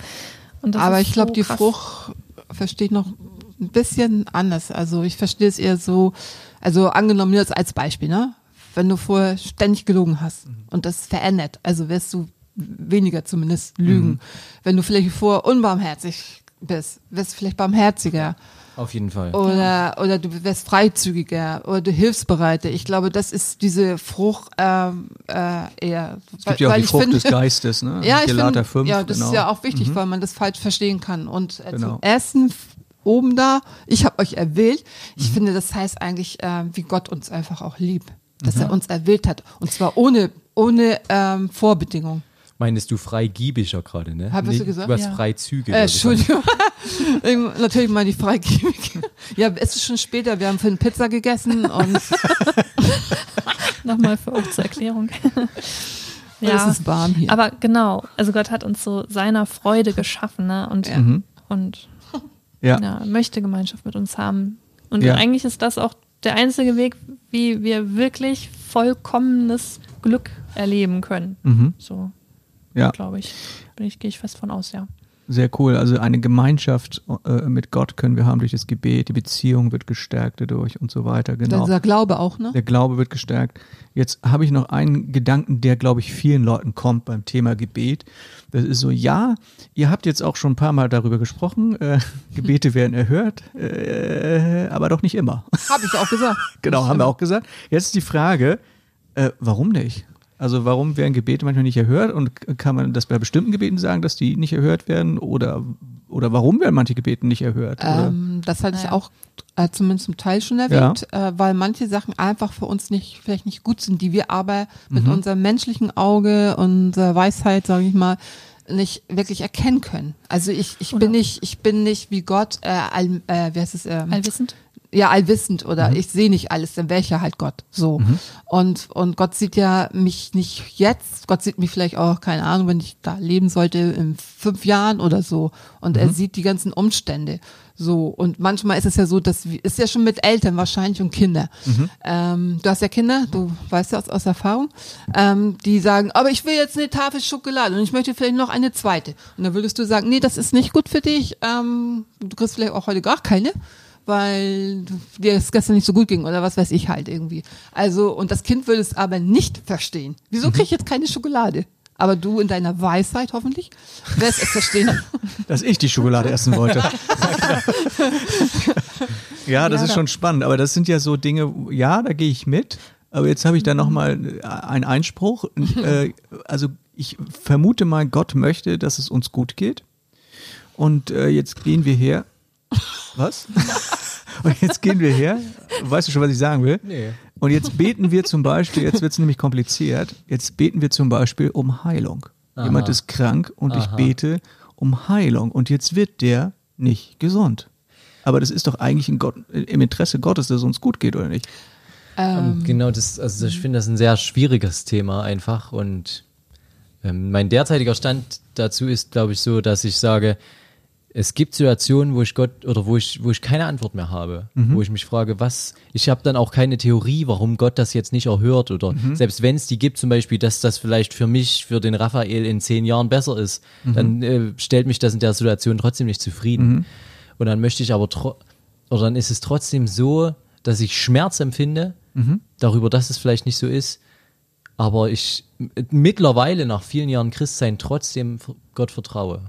Und das Aber ist ich glaube, so die. Frucht versteht noch ein bisschen anders. Also ich verstehe es eher so, also angenommen jetzt als Beispiel, ne? Wenn du vorher ständig gelogen hast und das verändert, also wirst du weniger zumindest lügen. Wenn du vielleicht vorher unbarmherzig bist, wirst du vielleicht barmherziger. Auf jeden Fall. oder oder du wirst freizügiger oder du hilfsbereiter. Ich glaube, das ist diese Frucht ähm, äh, eher. Es gibt ja auch die Frucht des Geistes, ne? Ja, ich find, 5, ja, das genau. ist ja auch wichtig, weil man das falsch verstehen kann. Und äh, Genau. zum ersten oben da, ich habe euch erwählt. Mhm. Ich finde, das heißt eigentlich, äh, wie Gott uns einfach auch liebt, dass Mhm. er uns erwählt hat und zwar ohne ohne ähm, Vorbedingung. Meinst du freigiebischer gerade, ne? Hab- hast du Nee, gesagt? Du hast Ja. Freizüge. Äh, ich. Entschuldigung. Ich- Natürlich mal die Freigebig. Ja, es ist schon später. Wir haben für eine Pizza gegessen und Nochmal für euch zur Erklärung. es ist warm hier. Aber genau, also Gott hat uns so seiner Freude geschaffen, ne? Und, Ja. und Ja. ja, möchte Gemeinschaft mit uns haben. Und Ja. eigentlich ist das auch der einzige Weg, wie wir wirklich vollkommenes Glück erleben können. Mhm. So, Ja. glaube ich. Bin ich, gehe ich fest von aus, ja. Sehr cool. Also eine Gemeinschaft äh, mit Gott können wir haben durch das Gebet. Die Beziehung wird gestärkt dadurch und so weiter. Genau. Unser Glaube auch, ne? Der Glaube wird gestärkt. Jetzt habe ich noch einen Gedanken, der, glaube ich, vielen Leuten kommt beim Thema Gebet. Das ist so, ja, ihr habt jetzt auch schon ein paar Mal darüber gesprochen. Äh, Gebete werden erhört, äh, aber doch nicht immer. Habe ich auch gesagt. genau, haben wir auch gesagt. Jetzt ist die Frage, äh, warum nicht? Also warum werden Gebete manchmal nicht erhört und kann man das bei bestimmten Gebeten sagen, dass die nicht erhört werden oder, oder warum werden manche Gebete nicht erhört? Ähm, das hatte ich auch äh, zumindest zum Teil schon erwähnt, äh, weil manche Sachen einfach für uns nicht, vielleicht nicht gut sind, die wir aber mit unserem menschlichen Auge und äh, Weisheit, sage ich mal, nicht wirklich erkennen können. Also ich, ich Oder- bin nicht, ich bin nicht wie Gott, äh, all, äh, wie heißt es, ähm, Allwissend? Ja, allwissend oder ich sehe nicht alles, dann wäre ich ja halt Gott. So. Und, und Gott sieht ja mich nicht jetzt, Gott sieht mich vielleicht auch, keine Ahnung, wenn ich da leben sollte, in fünf Jahren oder so. Und er sieht die ganzen Umstände. So. Und manchmal ist es ja so, dass, wir- ist ja schon mit Eltern wahrscheinlich und Kinder. Ähm, du hast ja Kinder, du weißt ja aus, aus Erfahrung, ähm, die sagen, aber ich will jetzt eine Tafel Schokolade und ich möchte vielleicht noch eine zweite. Und dann würdest du sagen, nee, das ist nicht gut für dich, ähm, du kriegst vielleicht auch heute gar keine weil dir es gestern nicht so gut ging oder was weiß ich halt irgendwie. Also, und das Kind würde es aber nicht verstehen. Wieso kriege ich jetzt keine Schokolade? Aber du in deiner Weisheit hoffentlich wirst es verstehen. Dass ich die Schokolade essen wollte. Ja, das Ja, ist schon spannend, aber das sind ja so Dinge, ja, da gehe ich mit, aber jetzt habe ich da nochmal einen Einspruch. äh, also ich vermute mal, Gott möchte, dass es uns gut geht. Und äh, jetzt gehen wir her. Was? Und jetzt gehen wir her. Weißt du schon, was ich sagen will? Nee. Und jetzt beten wir zum Beispiel, jetzt wird es nämlich kompliziert, jetzt beten wir zum Beispiel um Heilung. Jemand ist krank und ich Aha. bete um Heilung und jetzt wird der nicht gesund. Aber das ist doch eigentlich in Gott, im Interesse Gottes, dass es uns gut geht, oder nicht? Ähm, Genau, das, also ich finde das ein sehr schwieriges Thema einfach und ähm, mein derzeitiger Stand dazu ist, glaube ich, so, dass ich sage, es gibt Situationen, wo ich Gott oder wo ich, wo ich keine Antwort mehr habe, wo ich mich frage, was, ich habe dann auch keine Theorie, warum Gott das jetzt nicht erhört oder selbst wenn es die gibt, zum Beispiel, dass das vielleicht für mich, für den Raphael in zehn Jahren besser ist, dann äh, stellt mich das in der Situation trotzdem nicht zufrieden. Und dann möchte ich aber, tro- oder dann ist es trotzdem so, dass ich Schmerz empfinde darüber, dass es vielleicht nicht so ist, aber ich mittlerweile nach vielen Jahren Christsein trotzdem Gott vertraue.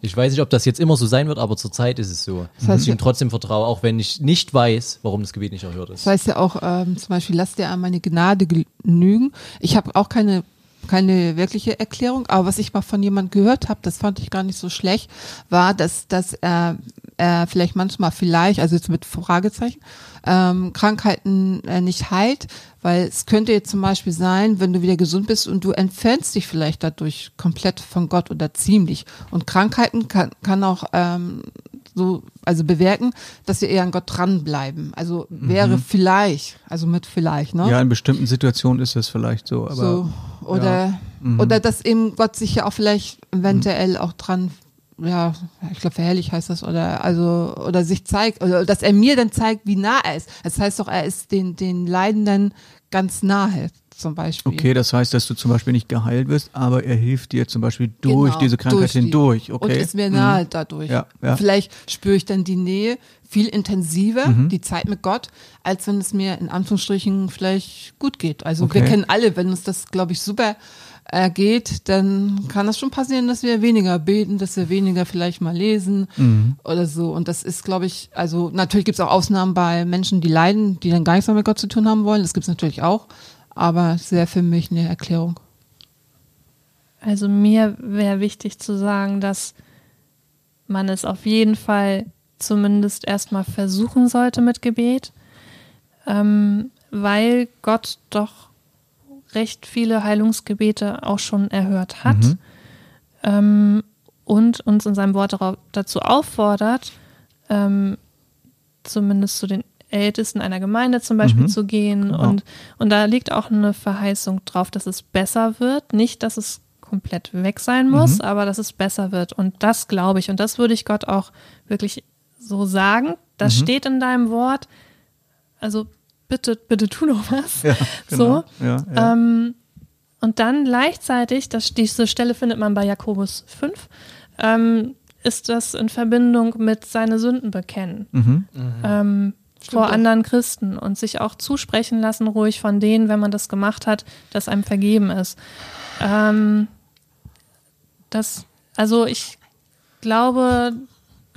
Ich weiß nicht, ob das jetzt immer so sein wird, aber zurzeit ist es so, Das heißt, dass ich ihm trotzdem vertraue, auch wenn ich nicht weiß, warum das Gebet nicht erhört ist. Das heißt ja auch ähm, zum Beispiel, lass dir an meine Gnade genügen. Ich habe auch keine keine wirkliche Erklärung, aber was ich mal von jemand gehört habe, das fand ich gar nicht so schlecht, war, dass dass er, er vielleicht manchmal vielleicht, also jetzt mit Fragezeichen, ähm, Krankheiten äh, nicht heilt, weil es könnte jetzt zum Beispiel sein, wenn du wieder gesund bist und du entfernst dich vielleicht dadurch komplett von Gott oder ziemlich. Und Krankheiten kann, kann auch ähm, so, also bewirken, dass wir eher an Gott dranbleiben. Also wäre vielleicht, also mit vielleicht, ne? Ja, in bestimmten Situationen ist das vielleicht so, aber so, oder, oder dass eben Gott sich ja auch vielleicht eventuell auch dran, ja, ich glaube verherrlich heißt das, oder also, oder sich zeigt, oder dass er mir dann zeigt, wie nah er ist. Das heißt doch, er ist den, den Leidenden ganz nahe, zum Beispiel. okay, das heißt, dass du zum Beispiel nicht geheilt wirst, aber er hilft dir zum Beispiel durch Genau, diese Krankheit durch die- hindurch, okay? Und ist mir nahe dadurch. Ja, ja. Vielleicht spüre ich dann die Nähe viel intensiver, Mhm. die Zeit mit Gott, als wenn es mir in Anführungsstrichen vielleicht gut geht. Also Okay. wir kennen alle, wenn uns das, glaube ich, super äh, geht, dann kann das schon passieren, dass wir weniger beten, dass wir weniger vielleicht mal lesen Mhm. oder so. Und das ist, glaube ich, also natürlich gibt es auch Ausnahmen bei Menschen, die leiden, die dann gar nichts mehr mit Gott zu tun haben wollen. Das gibt es natürlich auch. Aber es wäre für mich eine Erklärung. Also mir wäre wichtig zu sagen, dass man es auf jeden Fall zumindest erstmal versuchen sollte mit Gebet, ähm, weil Gott doch recht viele Heilungsgebete auch schon erhört hat ähm, und uns in seinem Wort darauf, dazu auffordert, ähm, zumindest zu den Ältesten einer Gemeinde zum Beispiel zu gehen. Genau. Und, und da liegt auch eine Verheißung drauf, dass es besser wird. Nicht, dass es komplett weg sein muss, aber dass es besser wird. Und das glaube ich. Und das würde ich Gott auch wirklich so sagen. Das steht in deinem Wort. Also bitte, bitte tu noch was. Ja, genau. So. Ja, ja. Ähm, und dann gleichzeitig, das, diese Stelle findet man bei Jakobus 5, ähm, ist das in Verbindung mit seine Sünden bekennen. Mhm. Ähm, vor auch. anderen Christen und sich auch zusprechen lassen, ruhig von denen, wenn man das gemacht hat, dass einem vergeben ist. Ähm, das, also ich glaube,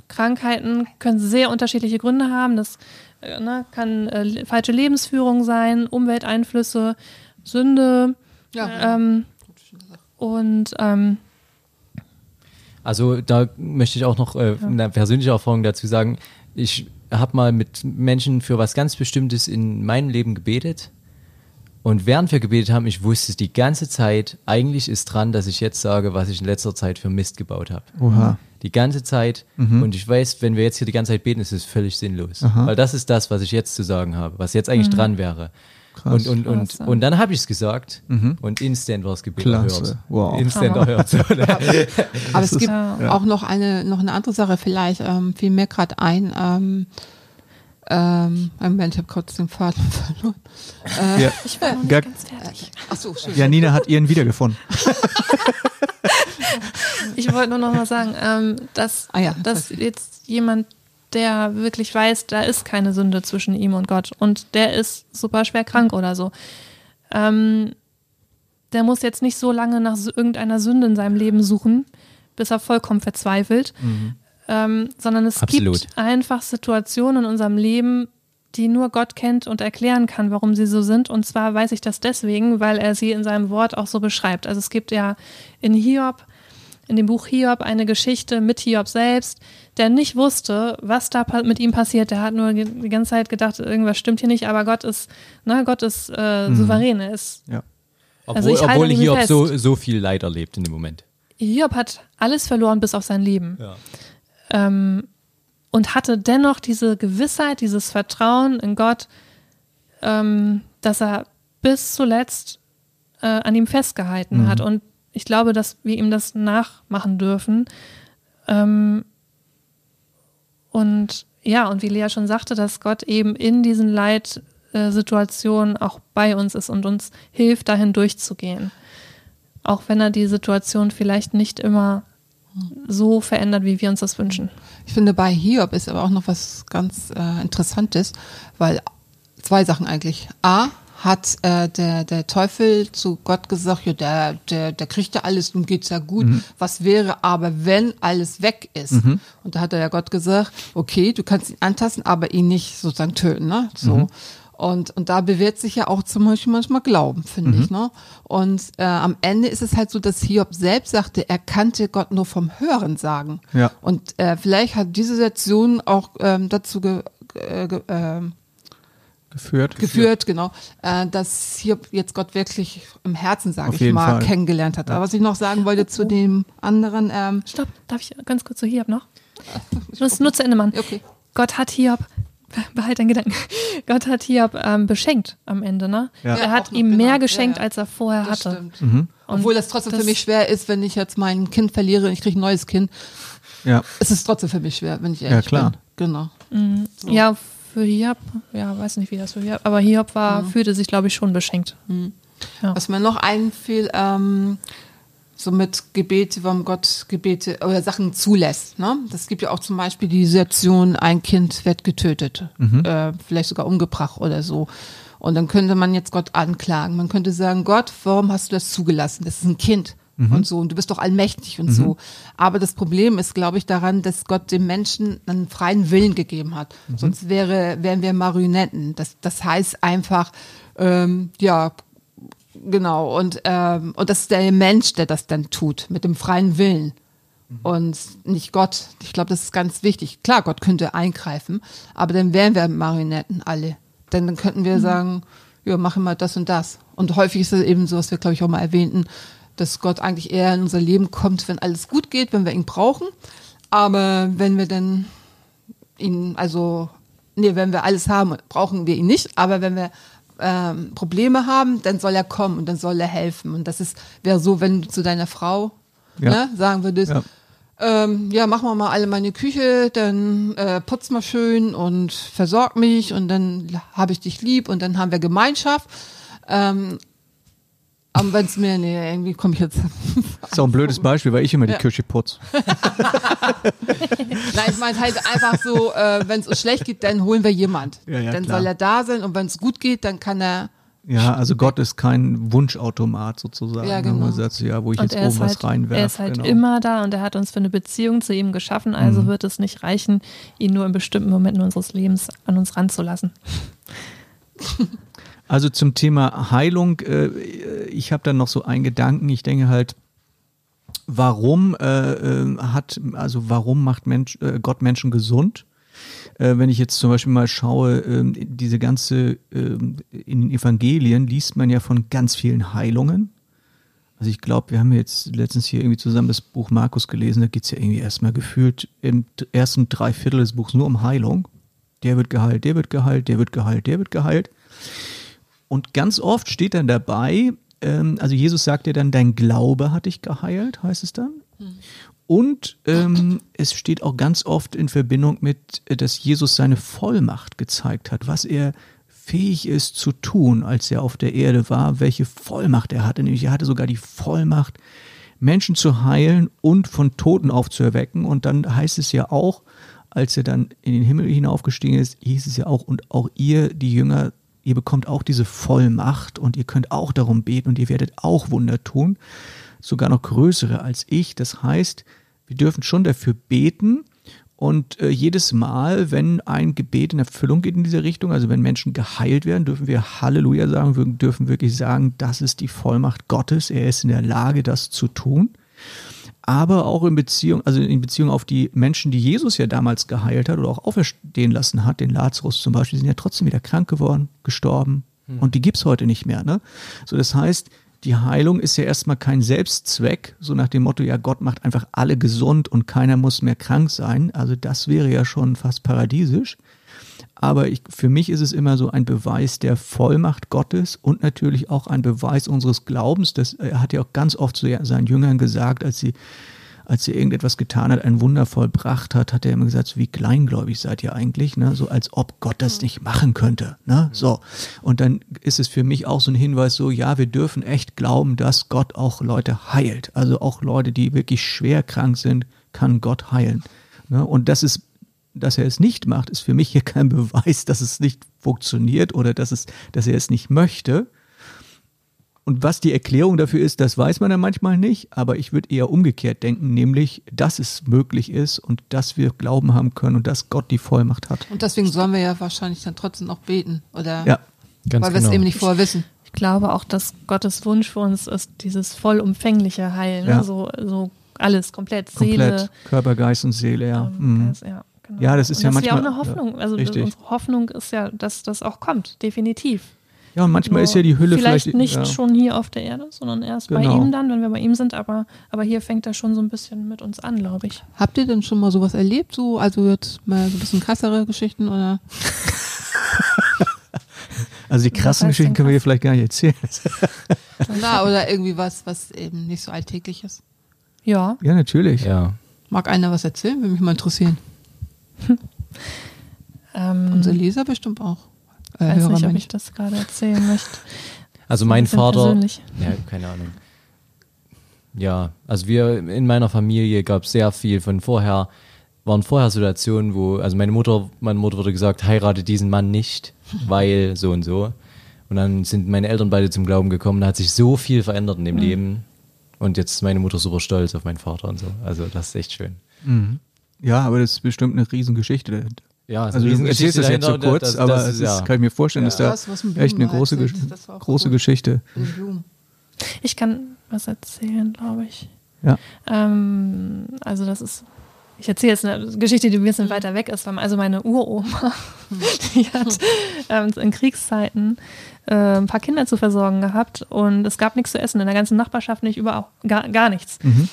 Krankheiten können sehr unterschiedliche Gründe haben. Das äh, ne, kann äh, falsche Lebensführung sein, Umwelteinflüsse, Sünde. Ja. Ähm, und ähm, Also da möchte ich auch noch äh, eine persönliche Erfahrung dazu sagen. Ich habe mal mit Menschen für was ganz Bestimmtes in meinem Leben gebetet. Und während wir gebetet haben, ich wusste die ganze Zeit, eigentlich ist dran, dass ich jetzt sage, was ich in letzter Zeit für Mist gebaut habe. Oha. Die ganze Zeit. Und ich weiß, wenn wir jetzt hier die ganze Zeit beten, ist es völlig sinnlos. Weil das ist das, was ich jetzt zu sagen habe, was jetzt eigentlich dran wäre. Und, und, und, Krass, ja. und dann habe ich es gesagt und instant war das Gebet Klasse. erhört. Wow. Instant erhört. So, ne? Aber es gibt Ja. auch noch eine, noch eine andere Sache vielleicht, ähm, fiel mir gerade ein, ähm, ähm, Moment, ich habe kurz den Faden verloren. Ja. ich war noch ganz fertig. Ach so, schön. Janina hat ihren wiedergefunden. Ich wollte nur noch mal sagen, ähm, dass, Ah ja, dass das- jetzt jemand, der wirklich weiß, da ist keine Sünde zwischen ihm und Gott und der ist super schwer krank oder so, ähm, der muss jetzt nicht so lange nach irgendeiner Sünde in seinem Leben suchen, bis er vollkommen verzweifelt. Ähm, sondern es Absolut. gibt einfach Situationen in unserem Leben, die nur Gott kennt und erklären kann, warum sie so sind. Und zwar weiß ich das deswegen, weil er sie in seinem Wort auch so beschreibt. Also es gibt ja in Hiob, in dem Buch Hiob, eine Geschichte mit Hiob selbst, der nicht wusste, was da mit ihm passiert. Der hat nur die ganze Zeit gedacht, irgendwas stimmt hier nicht, aber Gott ist, ne, Gott ist äh, souverän. Er ist Ja. Obwohl, Also obwohl Hiob fest. so, so viel Leid erlebt in dem Moment. Hiob hat alles verloren bis auf sein Leben. Ja. Ähm, und hatte dennoch diese Gewissheit, dieses Vertrauen in Gott, ähm, dass er bis zuletzt äh, an ihm festgehalten hat. Und ich glaube, dass wir ihm das nachmachen dürfen. Ähm, und ja, und wie Lea schon sagte, dass Gott eben in diesen Leitsituationen auch bei uns ist und uns hilft, dahin durchzugehen. Auch wenn er die Situation vielleicht nicht immer so verändert, wie wir uns das wünschen. Ich finde, bei Hiob ist aber auch noch was ganz äh, Interessantes, weil zwei Sachen eigentlich. A, hat äh, der, der Teufel zu Gott gesagt, ja, der, der, der kriegt ja alles und geht's ja gut. Was wäre aber, wenn alles weg ist? Und da hat er ja Gott gesagt, okay, du kannst ihn antasten, aber ihn nicht sozusagen töten, ne? So. Und, und da bewährt sich ja auch zum Beispiel manchmal Glauben, finde ich. Ne? Und äh, am Ende ist es halt so, dass Hiob selbst sagte, er kannte Gott nur vom Hören sagen. Ja. Und äh, vielleicht hat diese Situation auch ähm, dazu ge, äh, ge, ähm, Geführt. geführt, genau, äh, dass Hiob jetzt Gott wirklich im Herzen, sage ich mal, Fall. kennengelernt hat. Aber was ich noch sagen wollte zu dem anderen, ähm, Stopp, darf ich ganz kurz zu Hiob noch? Nur, nur zu Ende, Mann. Okay. Gott hat Hiob, behalt deinen Gedanken, Gott hat Hiob ähm, beschenkt am Ende, ne? Ja. Er Ja, hat ihm genau. mehr Ja, geschenkt, ja. als er vorher das hatte. stimmt. Mhm. Obwohl das trotzdem das- für mich schwer ist, wenn ich jetzt mein Kind verliere und ich kriege ein neues Kind. Ja. Es ist trotzdem für mich schwer, wenn ich ehrlich klar. bin. Genau. So. Ja, für Hiob, ja, weiß nicht, wie das für Hiob, aber Hiob war, fühlte sich, glaube ich, schon beschenkt. Was mir noch einfiel, ähm, so mit Gebete, warum Gott Gebete oder Sachen zulässt. Ne? Das gibt ja auch zum Beispiel die Situation, ein Kind wird getötet, äh, vielleicht sogar umgebracht oder so. Und dann könnte man jetzt Gott anklagen. Man könnte sagen, Gott, warum hast du das zugelassen? Das ist ein Kind. Und so, und du bist doch allmächtig und so. Aber das Problem ist, glaube ich, daran, dass Gott dem Menschen einen freien Willen gegeben hat. Sonst wäre, wären wir Marionetten. Das, das heißt einfach, ähm, ja, Genau, und, ähm, und das ist der Mensch, der das dann tut, mit dem freien Willen. Und nicht Gott. Ich glaube, das ist ganz wichtig. Klar, Gott könnte eingreifen, aber dann wären wir Marionetten alle. Denn dann könnten wir sagen, ja, machen wir das und das. Und häufig ist es eben so, was wir, glaube ich, auch mal erwähnten, dass Gott eigentlich eher in unser Leben kommt, wenn alles gut geht, wenn wir ihn brauchen. Aber wenn wir dann ihn, also, nee, wenn wir alles haben, brauchen wir ihn nicht. Aber wenn wir ähm, Probleme haben, dann soll er kommen und dann soll er helfen. Und das ist, wäre so, wenn du zu deiner Frau Ja. ne, sagen würdest, Ja. ähm, ja, mach mal mal alle meine Küche, dann äh, putz mal schön und versorg mich und dann habe ich dich lieb und dann haben wir Gemeinschaft. Ähm, aber wenn es mir, nee, irgendwie komme ich jetzt. Ist auch ein blödes Beispiel, weil ich immer die Ja. Küche putz. Nein, ich meine halt einfach so, äh, wenn es uns schlecht geht, dann holen wir jemand. Ja, ja, dann klar. soll er da sein und wenn es gut geht, dann kann er. Ja, also Gott ist kein Wunschautomat sozusagen. Ja, ne, genau. sagt, ja, wo ich Und jetzt er ist oben was halt, reinwerfe. er ist halt genau. immer da und er hat uns für eine Beziehung zu ihm geschaffen, also Mhm. wird es nicht reichen, ihn nur in bestimmten Momenten unseres Lebens an uns ranzulassen. Also zum Thema Heilung, äh, ich habe da noch so einen Gedanken. Ich denke halt, warum äh, äh, hat, also warum macht Mensch, äh, Gott Menschen gesund? Äh, wenn ich jetzt zum Beispiel mal schaue, ähm, diese ganze, ähm, in den Evangelien liest man ja von ganz vielen Heilungen. Also ich glaube, wir haben jetzt letztens hier irgendwie zusammen das Buch Markus gelesen, da geht's ja irgendwie erstmal gefühlt im ersten Dreiviertel des Buchs nur um Heilung. Der wird geheilt, der wird geheilt, der wird geheilt, der wird geheilt. Und ganz oft steht dann dabei, ähm, also Jesus sagt ja dann, dein Glaube hat dich geheilt, heißt es dann. Und ähm, es steht auch ganz oft in Verbindung mit, äh, dass Jesus seine Vollmacht gezeigt hat, was er fähig ist zu tun, als er auf der Erde war, welche Vollmacht er hatte. Nämlich er hatte sogar die Vollmacht, Menschen zu heilen und von Toten aufzuerwecken. Und dann heißt es ja auch, als er dann in den Himmel hinaufgestiegen ist, hieß es ja auch, und auch ihr, die Jünger, ihr bekommt auch diese Vollmacht und ihr könnt auch darum beten und ihr werdet auch Wunder tun, sogar noch größere als ich. Das heißt, wir dürfen schon dafür beten Und äh, jedes Mal, wenn ein Gebet in Erfüllung geht in diese Richtung, also wenn Menschen geheilt werden, dürfen wir Halleluja sagen, wir dürfen wirklich sagen, das ist die Vollmacht Gottes. Er ist in der Lage, das zu tun. Aber auch in Beziehung, also in Beziehung auf die Menschen, die Jesus ja damals geheilt hat oder auch auferstehen lassen hat, den Lazarus zum Beispiel, sind ja trotzdem wieder krank geworden, gestorben. Und die gibt's heute nicht mehr. Ne? So, das heißt, die Heilung ist ja erstmal kein Selbstzweck, so nach dem Motto, ja, Gott macht einfach alle gesund und keiner muss mehr krank sein. Also das wäre ja schon fast paradiesisch. Aber ich, für mich ist es immer so ein Beweis der Vollmacht Gottes und natürlich auch ein Beweis unseres Glaubens. Das, er hat ja auch ganz oft zu seinen Jüngern gesagt, als sie als er irgendetwas getan hat, ein Wunder vollbracht hat, hat er immer gesagt, so wie kleingläubig seid ihr eigentlich, ne? so als ob Gott das nicht machen könnte. Ne? So. Und dann ist es für mich auch so ein Hinweis, so, ja, wir dürfen echt glauben, dass Gott auch Leute heilt. Also auch Leute, die wirklich schwer krank sind, kann Gott heilen. Ne? Und das ist, dass er es nicht macht, ist für mich hier kein Beweis, dass es nicht funktioniert oder dass, es, dass er es nicht möchte, und was die Erklärung dafür ist, das weiß man ja manchmal nicht, aber ich würde eher umgekehrt denken, nämlich, dass es möglich ist und dass wir Glauben haben können und dass Gott die Vollmacht hat. Und deswegen sollen wir ja wahrscheinlich dann trotzdem noch beten, oder? Ja, Ganz Weil wir es genau. eben nicht vorher wissen. Ich glaube auch, dass Gottes Wunsch für uns ist, dieses vollumfängliche Heil, Ja. ne? so, so alles, komplett, Seele, komplett. Körper, Geist und Seele, ja. ähm, Mhm. Geist, ja, genau. Ja, das ist und ja das ist ja auch manchmal- eine Hoffnung. also richtig. unsere Hoffnung ist ja, dass das auch kommt, definitiv. Ja, und manchmal Nur ist ja die Hülle vielleicht, vielleicht. nicht ja. schon hier auf der Erde, sondern erst bei Genau. ihm dann, wenn wir bei ihm sind. Aber, aber hier fängt er schon so ein bisschen mit uns an, glaube ich. Habt ihr denn schon mal sowas erlebt? So, also jetzt mal so ein bisschen krassere Geschichten oder? Also die krassen Geschichten können wir hier krass? vielleicht gar nicht erzählen. Na, oder irgendwie was, was eben nicht so alltäglich ist. Ja, Ja, natürlich. Ja. Mag einer was erzählen? Würde mich mal interessieren. Ähm, Unsere Leser bestimmt auch. Äh, weiß Hörer, nicht, ob meine ich das gerade erzählen möchte. Also ein mein Vater, persönlich. ja, keine Ahnung. Ja, also wir in meiner Familie gab es sehr viel von vorher, waren vorher Situationen, wo, also meine Mutter, meine Mutter wurde gesagt, heirate diesen Mann nicht, weil so und so. Und dann sind meine Eltern beide zum Glauben gekommen, da hat sich so viel verändert in dem Leben. Und jetzt ist meine Mutter super stolz auf meinen Vater und so. Also das ist echt schön. Ja, aber das ist bestimmt eine Riesengeschichte dahinter. Ja, Also du erzählst das jetzt so kurz, das- aber das es ist, ist, ja. kann ich mir vorstellen, dass Ja. da Das, echt eine große, Gesch- große gut. Geschichte. Ich kann was erzählen, glaube ich. Ja. Ähm, also das ist, ich erzähle jetzt eine Geschichte, die ein bisschen weiter weg ist. Also meine Uroma, die hat ähm, in Kriegszeiten äh, ein paar Kinder zu versorgen gehabt und es gab nichts zu essen in der ganzen Nachbarschaft nicht überall gar, gar nichts. Mhm.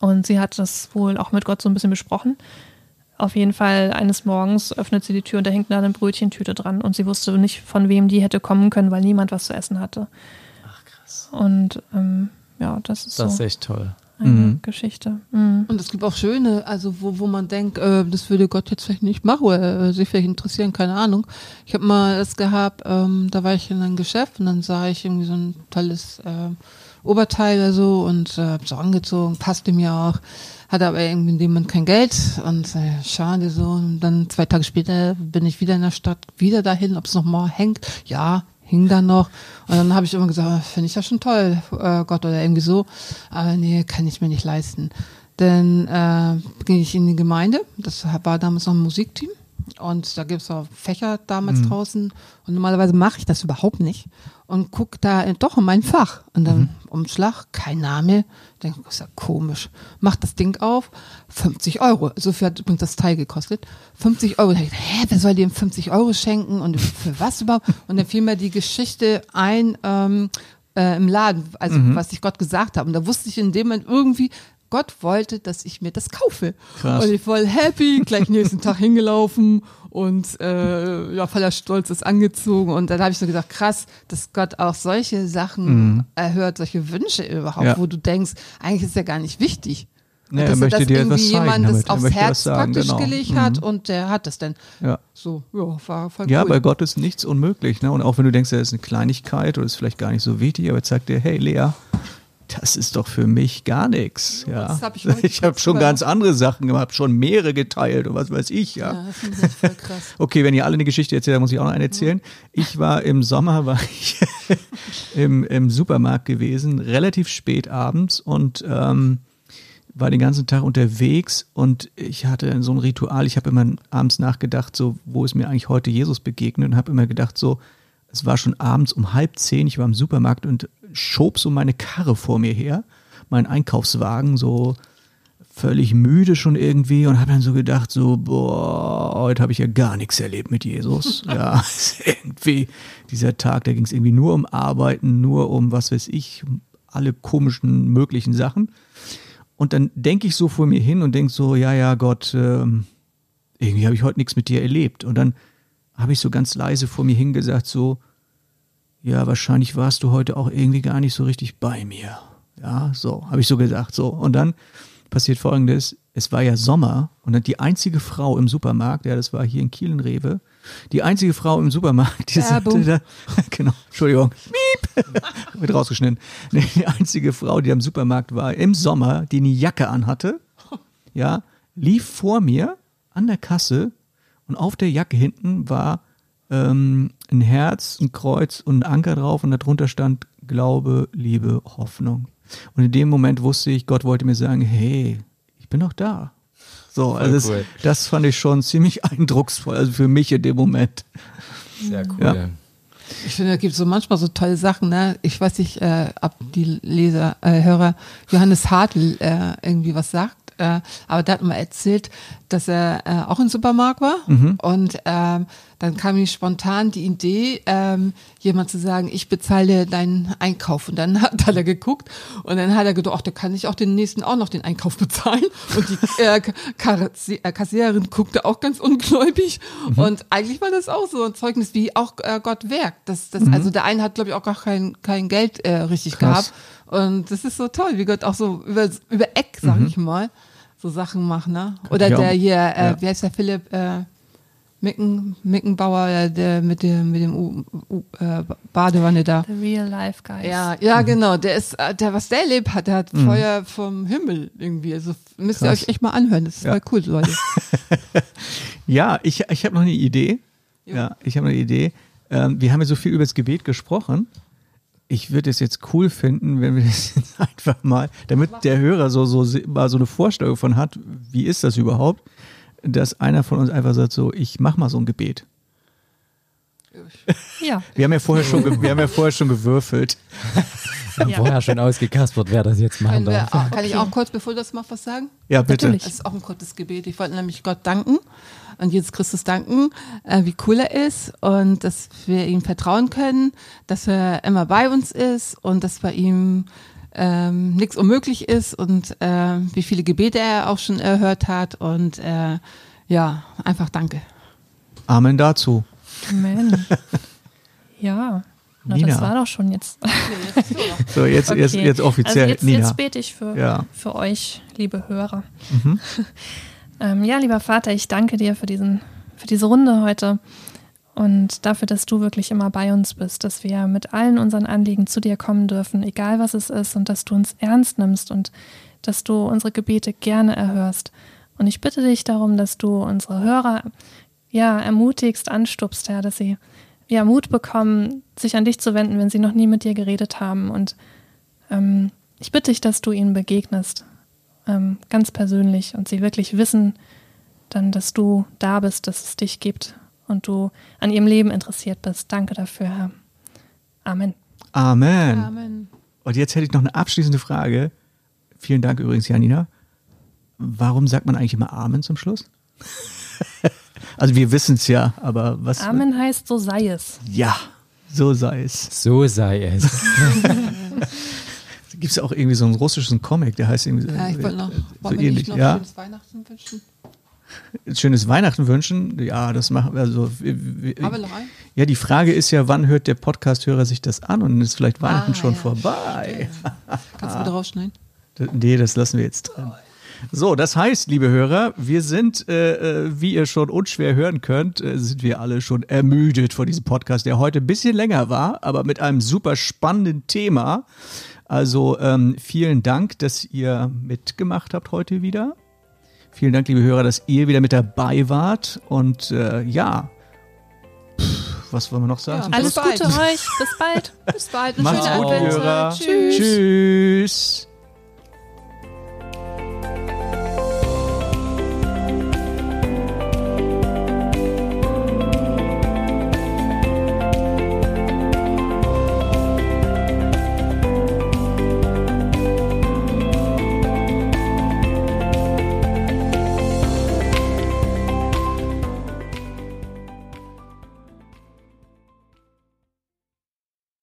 Und sie hat das wohl auch mit Gott so ein bisschen besprochen. Auf jeden Fall eines Morgens öffnet sie die Tür und da hängt da eine Brötchentüte dran und sie wusste nicht, von wem die hätte kommen können, weil niemand was zu essen hatte. Ach krass. Und ähm, ja, das ist Das ist so echt toll. eine Mhm. Geschichte. Mhm. Und es gibt auch schöne, also wo, wo man denkt, äh, das würde Gott jetzt vielleicht nicht machen oder äh, sich vielleicht interessieren, keine Ahnung. Ich habe mal das gehabt, ähm, da war ich in einem Geschäft und dann sah ich irgendwie so ein tolles äh, Oberteil oder so und äh, hab so angezogen, passte mir auch, hatte aber irgendwie in dem Moment kein Geld und äh, schade so. Und dann zwei Tage später bin ich wieder in der Stadt, wieder dahin, ob es noch mal hängt. Ja, hing da noch. Und dann habe ich immer gesagt, ah, finde ich ja schon toll, äh, Gott oder irgendwie so. Aber nee, kann ich mir nicht leisten. Dann äh, ging ich in die Gemeinde, das war damals noch ein Musikteam. Und da gibt es auch Fächer damals draußen. Und normalerweise mache ich das überhaupt nicht. Und guck da in- doch in mein Fach. Und dann Umschlag, kein Name. Denke, das ist ja komisch. Mach das Ding auf, 50 Euro. So viel hat übrigens das Teil gekostet. 50 Euro. Da ich hä, wer soll dir 50 Euro schenken? Und für was überhaupt? Und dann fiel mir die Geschichte ein ähm, äh, im Laden, also was ich Gott gesagt habe. Und da wusste ich in dem Moment irgendwie, Gott wollte, dass ich mir das kaufe. Krass. Und ich voll happy, gleich nächsten Tag hingelaufen und äh, ja, voller Stolzes angezogen. Und dann habe ich so gesagt, krass, dass Gott auch solche Sachen erhört, solche Wünsche überhaupt, Ja. wo du denkst, eigentlich ist ja gar nicht wichtig. Nee, Und er dass möchte das dir irgendwie zeigen jemand damit. das Er aufs Herz sagen, praktisch genau. gelegt Mhm. hat und der hat es dann. Ja. So, ja, war voll Ja, cool. bei Gott ist nichts unmöglich. Ne? Und auch wenn du denkst, das ist eine Kleinigkeit oder ist vielleicht gar nicht so wichtig, aber jetzt sagt dir, hey Lea, das ist doch für mich gar nichts. Ja. das hab ich ich habe schon ganz andere Sachen gemacht, schon mehrere geteilt und was weiß ich, ja. ja, das finde ich voll krass. Okay, wenn ihr alle eine Geschichte erzählt, dann muss ich auch noch eine erzählen. Ich war im Sommer, war ich im, im Supermarkt gewesen, relativ spät abends und ähm, war den ganzen Tag unterwegs und ich hatte so ein Ritual. Ich habe immer abends nachgedacht, so, wo ist mir eigentlich heute Jesus begegnet und habe immer gedacht, so, es war schon abends um halb zehn, ich war im Supermarkt und schob so meine Karre vor mir her, meinen Einkaufswagen, so völlig müde schon irgendwie und habe dann so gedacht, so, boah, heute habe ich ja gar nichts erlebt mit Jesus. ja, irgendwie dieser Tag, da ging es irgendwie nur um Arbeiten, nur um, was weiß ich, alle komischen möglichen Sachen. Und dann denke ich so vor mir hin und denke so, ja, ja, Gott, ähm, irgendwie habe ich heute nichts mit dir erlebt. Und dann habe ich so ganz leise vor mir hingesagt, so, ja, wahrscheinlich warst du heute auch irgendwie gar nicht so richtig bei mir. Ja, so, habe ich so gesagt, so. Und dann passiert folgendes, es war ja Sommer und dann die einzige Frau im Supermarkt, ja, das war hier in Kiel in Rewe, die einzige Frau im Supermarkt, die sagte da, genau, Entschuldigung, miep, wird rausgeschnitten, nee, die einzige Frau, die am Supermarkt war, im Sommer, die eine Jacke anhatte, ja, lief vor mir an der Kasse und auf der Jacke hinten war ähm, ein Herz, ein Kreuz und ein Anker drauf und darunter stand Glaube, Liebe, Hoffnung. Und in dem Moment wusste ich, Gott wollte mir sagen, hey, ich bin doch da. So, Voll also das, cool. das fand ich schon ziemlich eindrucksvoll, also für mich in dem Moment. Sehr cool. Ja. Ich finde, da gibt es so manchmal so tolle Sachen, ne? Ich weiß nicht, äh, ob die Leser, äh, Hörer Johannes Hartl äh, irgendwie was sagt, äh, aber der hat mal erzählt, dass er äh, auch im Supermarkt war und ähm, dann kam ihm spontan die Idee, ähm, jemand zu sagen, ich bezahle deinen Einkauf. Und dann hat, hat er geguckt und dann hat er gedacht, ach, da kann ich auch den nächsten auch noch den Einkauf bezahlen. Und die äh, äh, Kassiererin guckte auch ganz ungläubig. Und eigentlich war das auch so ein Zeugnis, wie auch äh, Gott wirkt. Das, das, Also der eine hat, glaube ich, auch gar kein, kein Geld äh, richtig Krass. gehabt. Und das ist so toll, wie Gott auch so über, über Eck, sag ich mal, so Sachen macht. Ne? Oder Ja. der hier, äh, Ja. wie heißt der Philipp? Äh, Micken, Mickenbauer, der, der mit dem, mit dem U, U, äh, Badewanne da. The Real Life Guys. Ja, ja, genau. Der ist, äh, der, was der erlebt hat, der hat Feuer vom Himmel irgendwie. Also müsst ihr Krass. euch echt mal anhören. Das ist Ja. voll cool, Leute. Ja, ich, ich habe noch eine Idee. Jo. Ja, ich habe eine Idee. Ähm, wir haben ja so viel über das Gebet gesprochen. Ich würde es jetzt cool finden, wenn wir das jetzt einfach mal, damit der Hörer so, so mal so eine Vorstellung von hat, wie ist das überhaupt, dass einer von uns einfach sagt, so, ich mach mal so ein Gebet. Ja. Wir haben ja vorher schon, wir haben ja vorher schon gewürfelt. Wir haben Ja. vorher schon ausgekaspert, wer das jetzt machen darf. ah, kann ich auch kurz, bevor du das machst, was sagen? Ja, bitte. Natürlich. Das ist auch ein kurzes Gebet. Ich wollte nämlich Gott danken und Jesus Christus danken, äh, wie cool er ist und dass wir ihm vertrauen können, dass er immer bei uns ist und dass bei ihm ähm, nichts unmöglich ist und äh, wie viele Gebete er auch schon erhört hat und äh, ja, einfach danke. Amen dazu. Amen. Ja. Na, Nina. das war doch schon jetzt. So, jetzt, jetzt, Okay. jetzt offiziell. Also jetzt, Nina. jetzt bete ich für, Ja. Mhm. für euch, liebe Hörer. ähm, ja, lieber Vater, ich danke dir für, diesen, für diese Runde heute und dafür, dass du wirklich immer bei uns bist, dass wir mit allen unseren Anliegen zu dir kommen dürfen, egal was es ist, und dass du uns ernst nimmst und dass du unsere Gebete gerne erhörst. Und ich bitte dich darum, dass du unsere Hörer ja ermutigst, anstupst, Herr, dass sie ja Mut bekommen, sich an dich zu wenden, wenn sie noch nie mit dir geredet haben. Und ähm, ich bitte dich, dass du ihnen begegnest, ähm, ganz persönlich, und sie wirklich wissen, dann, dass du da bist, dass es dich gibt und du an ihrem Leben interessiert bist. Danke dafür, Herr. Amen. Amen. Amen. Und jetzt hätte ich noch eine abschließende Frage. Vielen Dank übrigens, Janina. Warum sagt man eigentlich immer Amen zum Schluss? also wir wissen es ja, aber was? Amen heißt, so sei es. Ja, so sei es. So sei es. Gibt es auch irgendwie so einen russischen Comic, der heißt irgendwie Ja, ich wollte noch, so wollen wir ähnlich. nicht noch Ja, schönes Weihnachten wünschen? Schönes Weihnachten wünschen. Ja, das machen wir. Also, wir- noch einen? ja, die Frage ist ja, wann hört der Podcast-Hörer sich das an und ist vielleicht Weihnachten Ah, schon ja, vorbei? Kannst du bitte rausschneiden? Nee, das lassen wir jetzt drin. So, das heißt, liebe Hörer, wir sind, äh, äh, wie ihr schon unschwer hören könnt, äh, sind wir alle schon ermüdet von diesem Podcast, der heute ein bisschen länger war, aber mit einem super spannenden Thema. Also ähm, vielen Dank, dass ihr mitgemacht habt heute wieder. Vielen Dank, liebe Hörer, dass ihr wieder mit dabei wart. Und äh, ja, Pff, was wollen wir noch sagen? Ja, Alles bald. Gute euch. Bis bald. Bis bald. Macht's gut. Hörer. Tschüss. Tschüss.